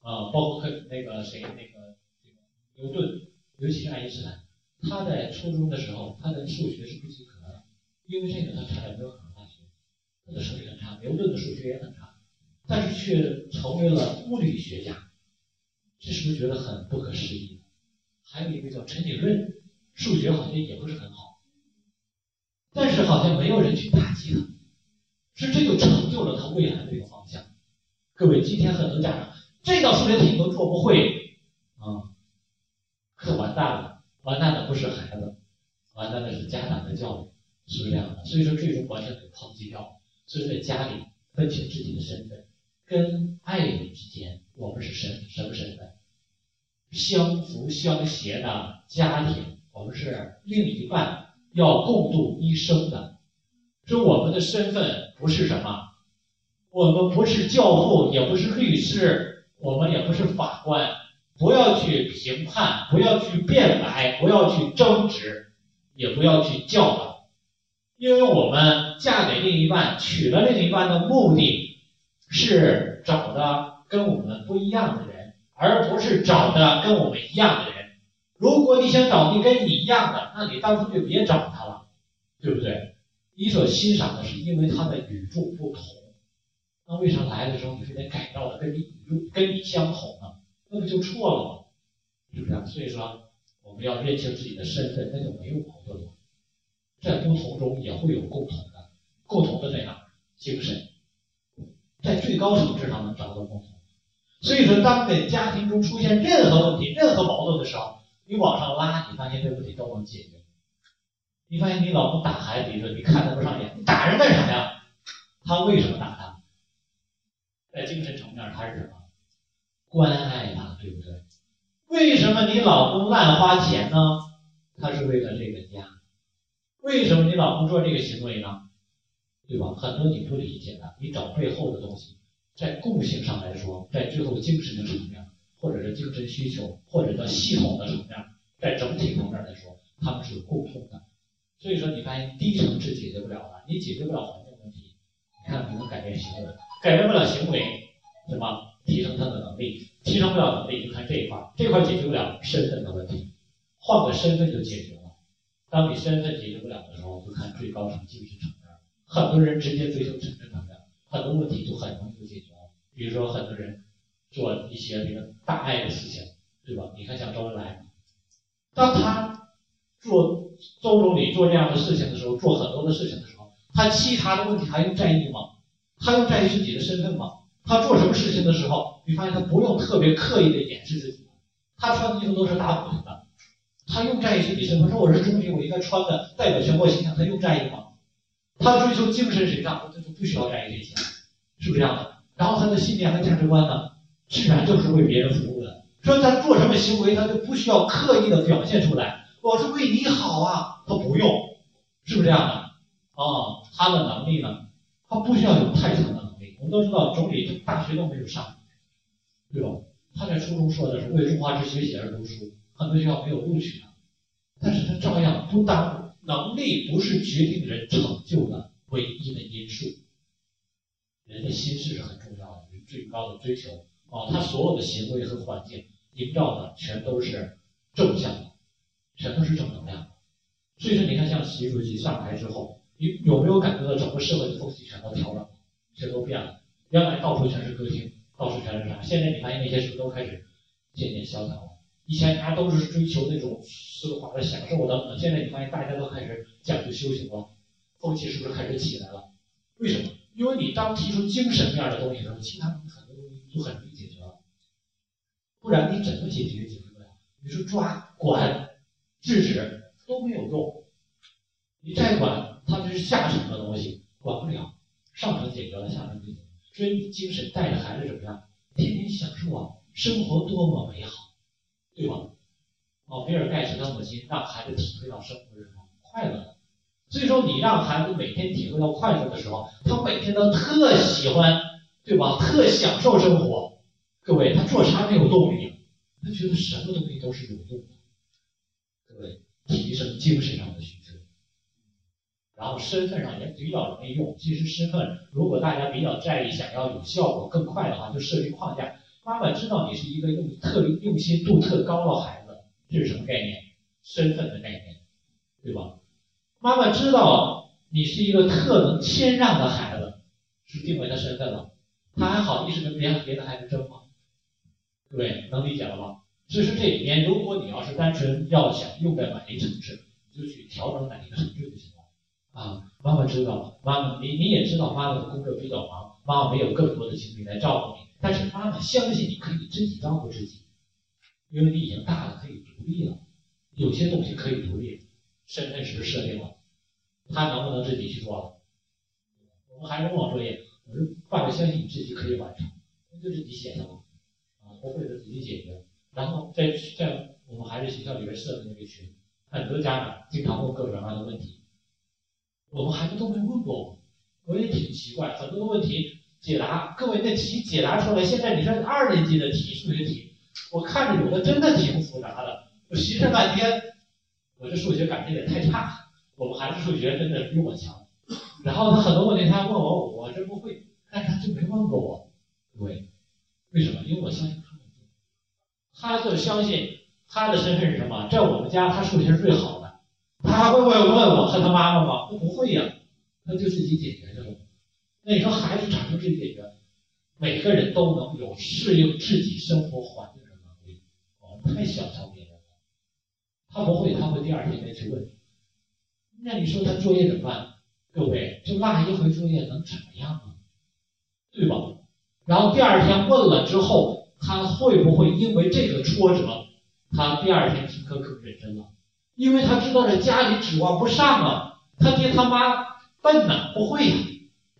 啊，包括那个谁，那个这个牛顿，尤其是爱因斯坦，他在初中的时候，他的数学是不及格的，因为这个他差点没有考上大学，他的数学很差，牛顿的数学也很差，但是却成为了物理学家，这是不是觉得很不可思议？还有一个叫陈景润。数学好像也不是很好，但是好像没有人去打击他，是这就成就了他未来的这个方向。各位，今天很多家长这道数学题都做不会啊，可完蛋了，完蛋的不是孩子，完蛋的是家长的教育，是不是这样的？所以说，最终完全给抛弃掉。所以在家里分清自己的身份，跟爱人之间，我们是身什么身份？相扶相携的家庭。我们是另一半，要共度一生的。说我们的身份不是什么，我们不是教父，也不是律师，我们也不是法官。不要去评判，不要去辩白，不要去争执，也不要去教导，因为我们嫁给另一半，娶了另一半的目的是找的跟我们不一样的人，而不是找的跟我们一样的人。如果你想找你跟你一样的，那你当初就别找他了，对不对？你所欣赏的是因为他的与众不同，那为啥来的时候你非得改造的跟你与跟你相同呢？那不就错了吗？是不是？所以说我们要认清自己的身份，那就没有矛盾了。在不同中也会有共同的，共同的在哪？精神，在最高层次上能找到共同。所以说，当在家庭中出现任何问题、任何矛盾的时候，你往上拉，你发现这问题都能解决。你发现你老公打孩子，你说你看他不上眼，你打人干什么呀？他为什么打他？在精神层面，他是什么？关爱他，对不对？为什么你老公乱花钱呢？他是为了这个家。为什么你老公做这个行为呢？对吧？很多你不理解的，你找背后的东西，在共性上来说，在最后精神的层面。或者是精神需求，或者叫系统的层面，在整体层面来说，他们是有共通的。所以说，你发现低层是解决不了的，你解决不了环境问题，你看你能改变行为，改变不了行为，什么提升他的能力，提升不了能力，就看这一块，这块解决不了身份的问题，换个身份就解决了。当你身份解决不了的时候，就看最高层精神层面，很多人直接追求精神层面，很多问题就很容易就解决了。比如说很多人。做一些这个大爱的事情，对吧？你看像周恩来，当他做周总理做这样的事情的时候，做很多的事情的时候，他其他的问题还用在意吗？他用在意自己的身份吗？他做什么事情的时候，你发现他不用特别刻意的掩饰自己，他穿的衣服都是大补丁的，他用在意自己身份。说我是总理，我应该穿的代表全国形象，他用在意吗？他追求精神形象，他就不需要在意这些，是不是这样的？然后他的信念和价值观呢？自然就是为别人服务的。说他做什么行为，他就不需要刻意的表现出来。我是为你好啊，他不用，是不是这样的？啊，他的能力呢，他不需要有太强的能力。我们都知道，总理大学都没有上，对吧？他在书中说的是为中华之崛起而读书，很多学校没有录取他，但是他照样不耽误。能力不是决定人成就的唯一的因素，人的心智是很重要的，人最高的追求。啊，他所有的行为和环境营造的全都是正向的，全都是正能量。所以说，你看，像习主席上台之后，你有没有感觉到整个社会的风气全都调整了，全都变了？原来到处全是歌厅，到处全是啥？现在你发现那些是不是都开始渐渐萧条了。以前大家都是追求那种奢华的享受等等，现在你发现大家都开始讲究修行了，风气是不是开始起来了？为什么？因为你当提出精神面的东西的时候，其他东西很就很容易解决了，不然你怎么解决解决不了。你说抓、管、制止都没有用，你再管，它这是下层的东西，管不了，上层解决了，下层解决。所以你精神带着孩子怎么样？天天享受啊，生活多么美好，对吧？哦，比尔盖茨的母亲让孩子体会到生活是什么快乐的。所以说，你让孩子每天体会到快乐的时候，他每天都特喜欢，对吧？特享受生活。各位，他做啥没有动力？他觉得什么东西都是有用的。各位，提升精神上的需求，然后身份上也比较容易用。其实身份，如果大家比较在意，想要有效果更快的话，就设计框架。妈妈知道你是一个用特用心度特高的孩子，这是什么概念？身份的概念，对吧？妈妈知道你是一个特能谦让的孩子，是定位的身份了。他还好意思跟别别的孩子争吗？各位能理解了吗？所以说这里面，如果你要是单纯要想用在哪一层次，你就去调整哪一个城市就行了。啊，妈妈知道，妈妈你你也知道，妈妈的工作比较忙，妈妈没有更多的精力来照顾你。但是妈妈相信你可以自己照顾自己，因为你已经大了，可以独立了，有些东西可以独立。身份是不是设定了，他能不能自己去做了？我们孩子问我作业，我说爸爸相信你自己可以完成，那就是你写上了，啊，不会的自己解决。然后在在我们孩子学校里边设的那个群，很多家长经常问各种各样的问题，我们孩子都没问过我，也挺奇怪，很多的问题解答，各位那题解答出来，现在你说二年级的题数学题，我看着有的真的挺复杂的，我寻思半天。我这数学感觉也太差，我们孩子数学真的比我强。然后他很多问题他问我，我真不会，但是他就没问过我。对，为什么？因为我相信他。他就相信他的身份是什么？在我们家，他数学是最好的。他还会问问我和他妈妈吗？他不会呀，他就自己解决去了。那你说孩子产生自己解决？每个人都能有适应自己生活环境的能力。我们太小瞧别人了。他不会，他会第二天再去问。那你说他作业怎么办？各位，就落一回作业能怎么样呢？对吧？然后第二天问了之后，他会不会因为这个挫折，他第二天听课可认真了？因为他知道这家里指望不上啊，他爹他妈笨呐，不会呀，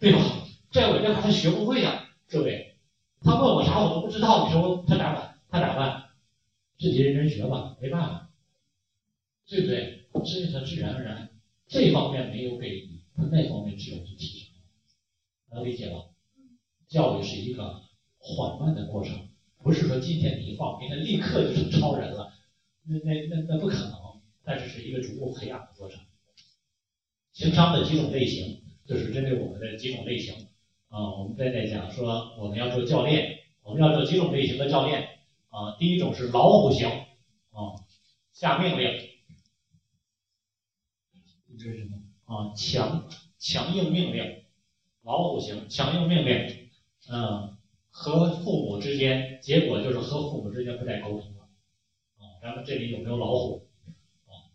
对吧？在我这块他学不会呀，各位，他问我啥我都不知道，你说他咋办？他咋办？自己认真学吧，没办法。对不对？所以他自然而然这方面没有给他那方面只有提升。能理解吗？教育是一个缓慢的过程，不是说今天你一放，明天立刻就成超人了，那那那那不可能。但是是一个逐步培养的过程。情商的几种类型，就是针对我们的几种类型啊。我们在在讲说，我们要做教练，我们要做几种类型的教练啊。第一种是老虎型啊，下命令。这是什么啊？强强硬命令，老虎型强硬命令，嗯，和父母之间，结果就是和父母之间不再沟通了，啊，咱们这里有没有老虎？啊，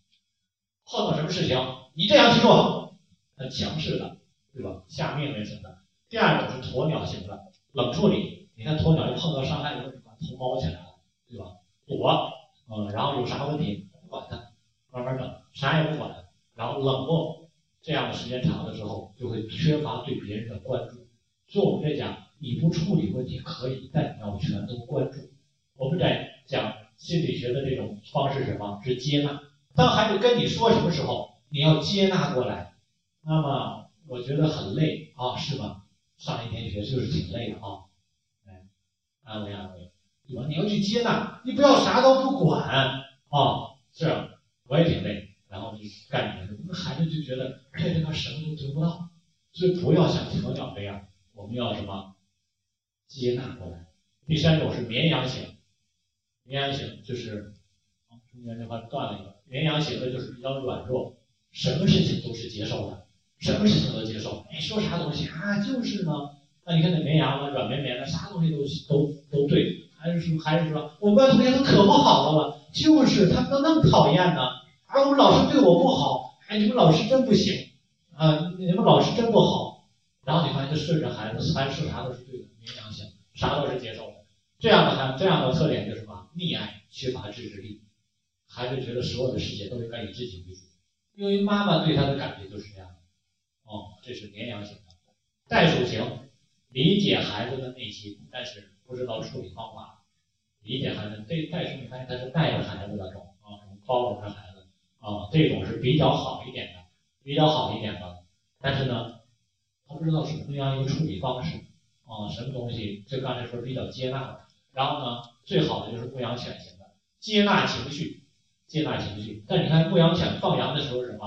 碰到什么事情，你这样去做，很强势的，对吧？下命令型的。第二种是鸵鸟型的，冷处理。你看鸵鸟一碰到伤害，就把头包起来了，对吧？躲，嗯，然后有啥问题不管它，慢慢等，啥也不管。然后冷漠，这样的时间长了之后，就会缺乏对别人的关注。所以我们在讲，你不处理问题可以，但你要全都关注。我们在讲心理学的这种方式是，什么是接纳？当孩子跟你说什么时候，你要接纳过来。那么我觉得很累啊，是吧？上一天学就是挺累的啊。来，安慰安慰，对吧？你要去接纳，你不要啥都不管啊。是，我也挺累。然后就干什么，那孩子就觉得在这块什么都得不到，所以不要像鸵鸟这样，我们要什么接纳过来。第三种是绵羊型，绵羊型就是中间这块断了一个，绵羊型的就是比较软弱，什么事情都是接受的，什么事情都接受。你说啥东西啊，就是呢。那你看那绵羊呢，软绵绵的，啥东西都都都对，还是说还是说我们班同学都可不好了了，就是他们都那么讨厌呢，而我们老师对我不好，哎，你们老师真不行啊，你们老师真不好。然后你发现，就顺着孩子，孩子说啥都是对的，没良心，啥都是接受的。这样的孩，这样的特点就是什么？溺爱，缺乏自制力。孩子觉得所有的世界都应该以自己为主，因为妈妈对他的感觉就是这样。哦，这是绵羊型的。袋鼠型，理解孩子的内心，但是不知道处理方法。理解孩子，这袋鼠你发现他是带着孩子那种啊，包容着孩子啊，这种是比较好一点的，比较好一点的。但是呢，他不知道什么样一个处理方式啊，什么东西，就刚才说比较接纳的。然后呢，最好的就是牧羊犬型的，接纳情绪，接纳情绪。但你看牧羊犬放羊的时候是什么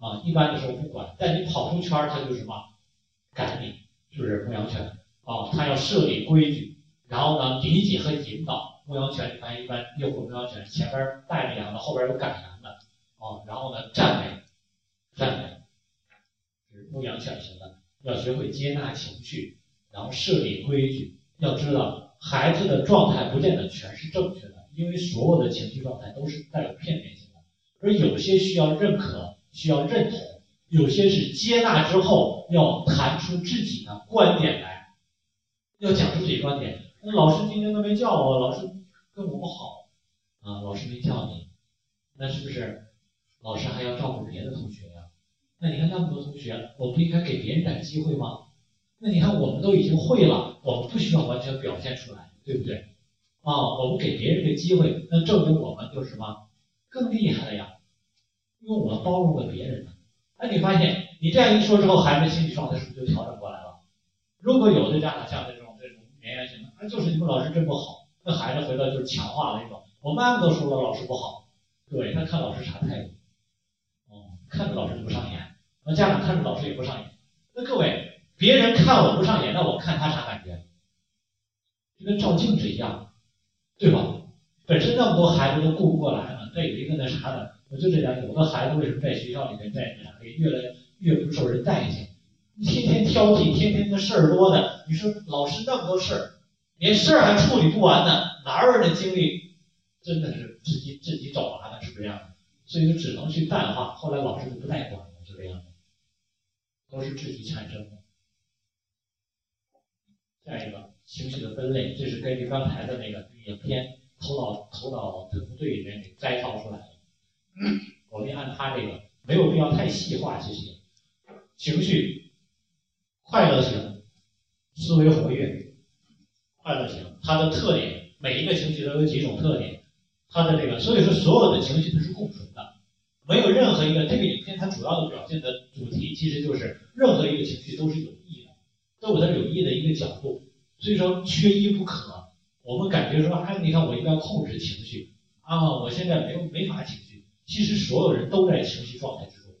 啊？一般的时候不管，但你跑出圈儿，它就是什么赶你，是不是牧羊犬啊？它要设立规矩，然后呢，理解和引导。牧羊犬你看一般诱惑牧羊犬前边带着羊的，后边有赶羊的啊。然后呢，赞美，赞美，是牧羊犬型的，要学会接纳情绪，然后设立规矩，要知道。孩子的状态不见得全是正确的，因为所有的情绪状态都是带有片面性的，而有些需要认可、需要认同，有些是接纳之后要谈出自己的观点来，要讲出自己观点。那老师今天都没叫我，老师跟我不好啊，老师没叫你，那是不是老师还要照顾别的同学呀？那你看那么多同学，我不应该给别人点机会吗？那你看，我们都已经会了，我们不需要完全表现出来，对不对？啊，我们给别人个机会，那证明我们就是什么更厉害了呀？因为我们包容了别人。哎，你发现你这样一说之后，孩子心理状态是不是就调整过来了？如果有的家长像这种这种绵延型的，啊，就是你们老师真不好，那孩子回来就是强化了一种，我妈妈都说了老师不好，对，他看老师啥态度？看着老师就不上眼，那家长看着老师也不上眼，那各位。别人看我不上眼，那我看他啥感觉？就跟照镜子一样，对吧？本身那么多孩子都顾不过来了，再有一个那啥的，我就这讲，有的孩子为什么在学校里面在那啥，越来越不受人待见？天天挑剔，天天的事儿多的，你说老师那么多事儿，连事儿还处理不完呢，哪有的精力？真的是自己自己找麻烦，是不是这样的？所以说只能去淡化，后来老师就不带管了，是这样，都是自己产生的。下一个情绪的分类，这是根据刚才的那个影片《头脑头脑特工队》里面给摘抄出来的。我们按他这个，没有必要太细化这些情绪。快乐型，思维活跃，快乐型，它的特点，每一个情绪都有几种特点，它的这个，所以说所有的情绪都是共存的，没有任何一个这个影片它主要的表现的主题其实就是任何一个情绪都是有意义的。都有它有益的一个角度，所以说缺一不可。我们感觉说，哎，你看我应该控制情绪啊，我现在没没法情绪。其实所有人都在情绪状态之中，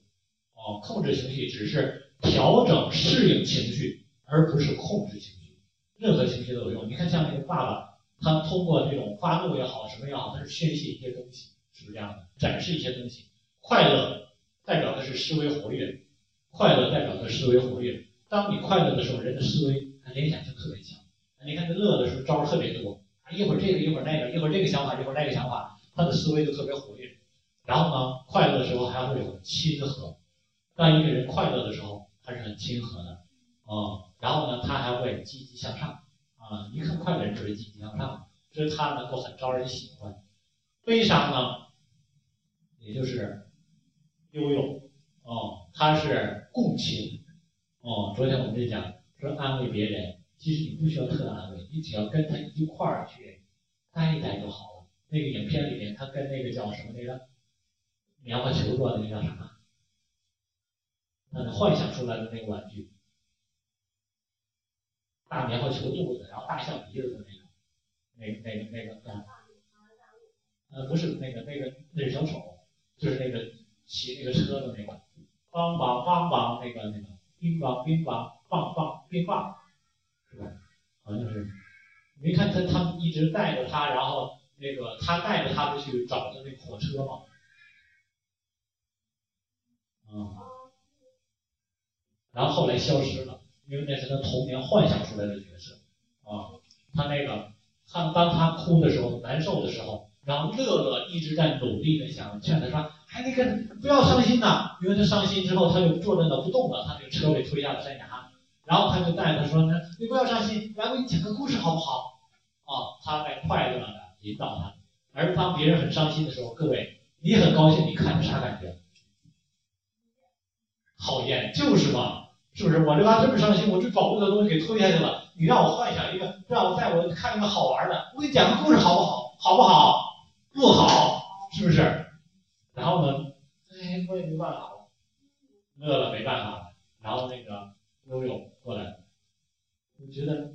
哦，控制情绪只是调整适应情绪，而不是控制情绪。任何情绪都有用。你看像那个爸爸，他通过这种发怒也好，什么也好，他是宣泄一些东西，是不是这样的？展示一些东西。快乐代表的是思维活跃，快乐代表的思维活跃。当你快乐的时候，人的思维和联想性特别强。你看他乐的时候招特别多，一会儿这个一会儿那个，一会儿这个想法一会儿那个想法，他的思维就特别活跃。然后呢，快乐的时候还会有亲和。当一个人快乐的时候，他是很亲和的啊。然后呢，他还会积极向上啊。一看快乐人就是积极向上，所以他能够很招人喜欢。悲伤呢，也就是悠悠哦，他是共情。哦，昨天我们就讲说安慰别人，其实你不需要特安慰，你只要跟他一块儿去待一待就好了。那个影片里面，他跟那个叫什么那个棉花球做的那个叫啥？他幻想出来的那个玩具，大棉花球肚子，然后大象鼻子的那个，那个那个那个，呃，不是那个那个那是小丑，就是那个骑那个车的那个，梆梆梆梆那个那个。冰棒，冰棒，棒棒，冰棒，是吧？好像是。没看他，他们一直带着他，然后那个他带着他们去找的那个火车嘛。嗯。然后后来消失了，因为那是他童年幻想出来的角色。啊。他那个他当他哭的时候、难受的时候，然后乐乐一直在努力的想劝他说：“哎，那个不要伤心呐。”因为他伤心之后，他就坐在那不动了，他那个车被推下了山崖。然后他就带他说：“呢，你不要伤心，来，我给你讲个故事好不好？”啊，他在快乐的引导他。而当别人很伤心的时候，各位，你很高兴，你看着啥感觉？讨厌，就是嘛，是不是？我这嘎这么伤心，我这宝贵的东西给推下去了。你让我幻想一个，让我带我看一个好玩的，我给你讲个故事好不好？好不好？不好，是不是？然后呢，哎，我也没办法了，乐乐没办法了。然后那个悠悠过来，我觉得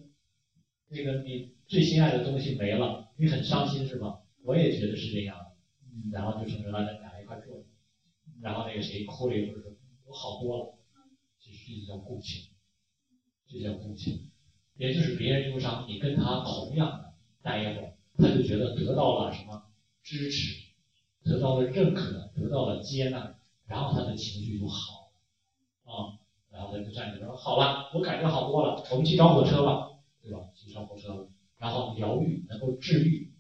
那个你最心爱的东西没了，你很伤心是吧？我也觉得是这样。然后就成了两个一块坐，然后那个谁哭了一会儿说。我好多了，这就叫共情，这叫共情，也就是别人忧伤，你跟他同样的待一会儿，他就觉得得到了什么支持，得到了认可，得到了接纳，然后他的情绪就好，啊，然后他就站起来说好了，我感觉好多了，我们去找火车吧，对吧？去找火车了，然后疗愈能够治愈，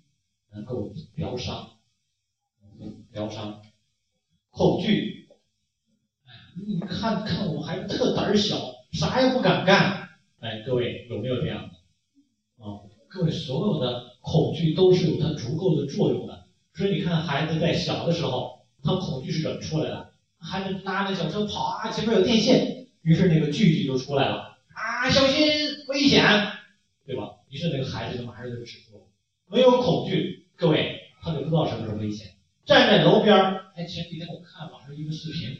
能够疗伤，疗伤，恐惧。你看看我孩子特胆小，啥也不敢干。哎，各位有没有这样的？啊，各位所有的恐惧都是有它足够的作用的。所以你看孩子在小的时候，他恐惧是怎么出来的？孩子拉着小车跑啊，前面有电线，于是那个句句就出来了啊，小心危险，对吧？于是那个孩子就马上就止住了。没有恐惧，各位他就不知道什么是危险。站在楼边儿，哎，前几天我看网上一个视频。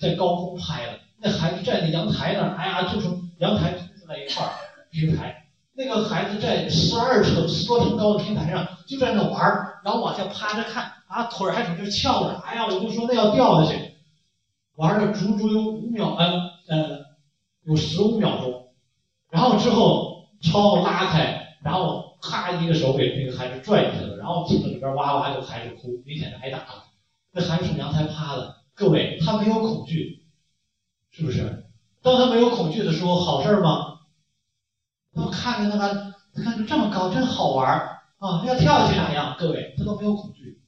在高空拍的，那孩子站在阳台那儿，哎呀，就是阳台凸出来一块平台，那个孩子在十二层、十多层高的平台上就在那玩儿，然后往下趴着看，啊，腿还从这翘着，哎呀，我就说那要掉下去，玩了足足有五秒，嗯呃，有十五秒钟，然后之后窗户拉开，然后咔一个手给那个孩子拽下去了，然后听到里边哇哇就孩子哭，明显是挨打了，那孩子从阳台趴的。各位，他没有恐惧，是不是？当他没有恐惧的时候，好事吗？他看着那个，看着这么高，真好玩儿啊！要跳下去咋样？各位，他都没有恐惧，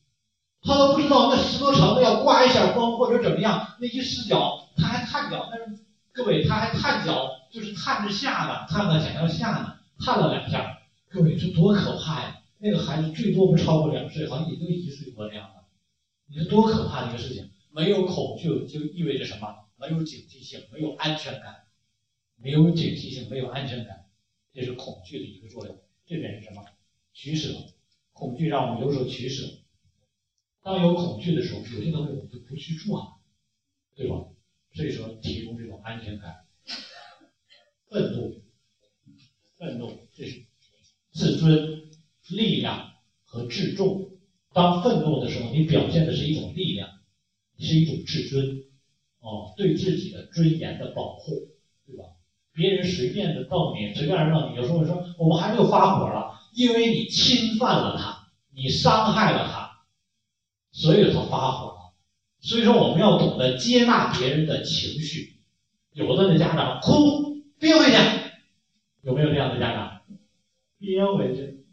他都不知道那十多层的要刮一下风或者怎么样，那一失脚他还探脚，但是各位他还探脚，就是探着下呢，探着想要下呢，探了两下。各位，这多可怕呀！那个孩子最多不超过两岁，好像也就一岁多那样的，你说多可怕的一个事情！没有恐惧就意味着什么？没有警惕性，没有安全感，没有警惕性，没有安全感，这是恐惧的一个作用。这边是什么？取舍，恐惧让我们有所取舍。当有恐惧的时候，有些东西我们就不去做了，对吧？所以说，提供这种安全感。愤怒，愤怒，这是自尊、力量和自重。当愤怒的时候，你表现的是一种力量。是一种自尊，哦，对自己的尊严的保护，对吧？别人随便的告你，随便让你，有时候说我们还没有发火了，因为你侵犯了他，你伤害了他，所以他发火了。所以说我们要懂得接纳别人的情绪。有的那家长哭憋回去，有没有这样的家长？憋回去，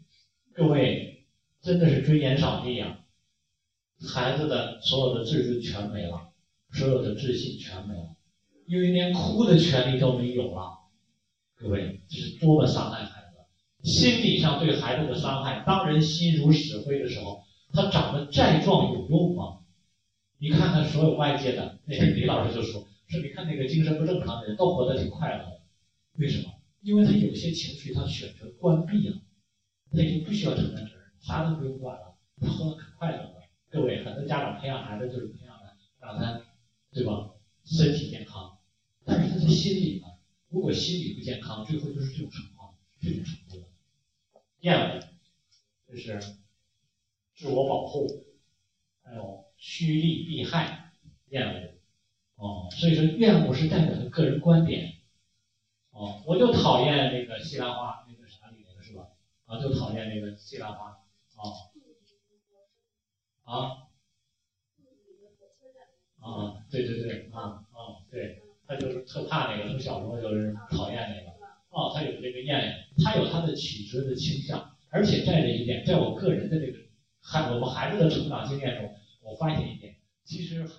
各位真的是尊严扫地呀。孩子的所有的自尊全没了，所有的自信全没了，因为连哭的权利都没有了。各位，这是多么伤害孩子！心理上对孩子的伤害，当人心如死灰的时候，他长得再壮有用吗？你看看所有外界的那些，李老师就说说，你看那个精神不正常的人都活得挺快乐的，为什么？因为他有些情绪他选择关闭了，他已经不需要承担责任，啥都不用管了，他活得可快乐了。各位，很多家长培养孩子就是培养他，让他，对吧？身体健康，但是他的心理呢？如果心理不健康，最后就是这种情况，这种程度的厌恶，就是自我保护，还有趋利避害，厌恶，哦，所以说厌恶是代表的个人观点，哦，我就讨厌那个西兰花，那个啥里面的是吧？啊，就讨厌那个西兰花，啊。啊，啊，对对对，啊啊，对，他就是特怕那个，从小时候就是讨厌那个，哦，他有这个厌，他有他的曲折的倾向，而且在这一点，在我个人的这个孩我们孩子的成长经验中，我发现一点，其实孩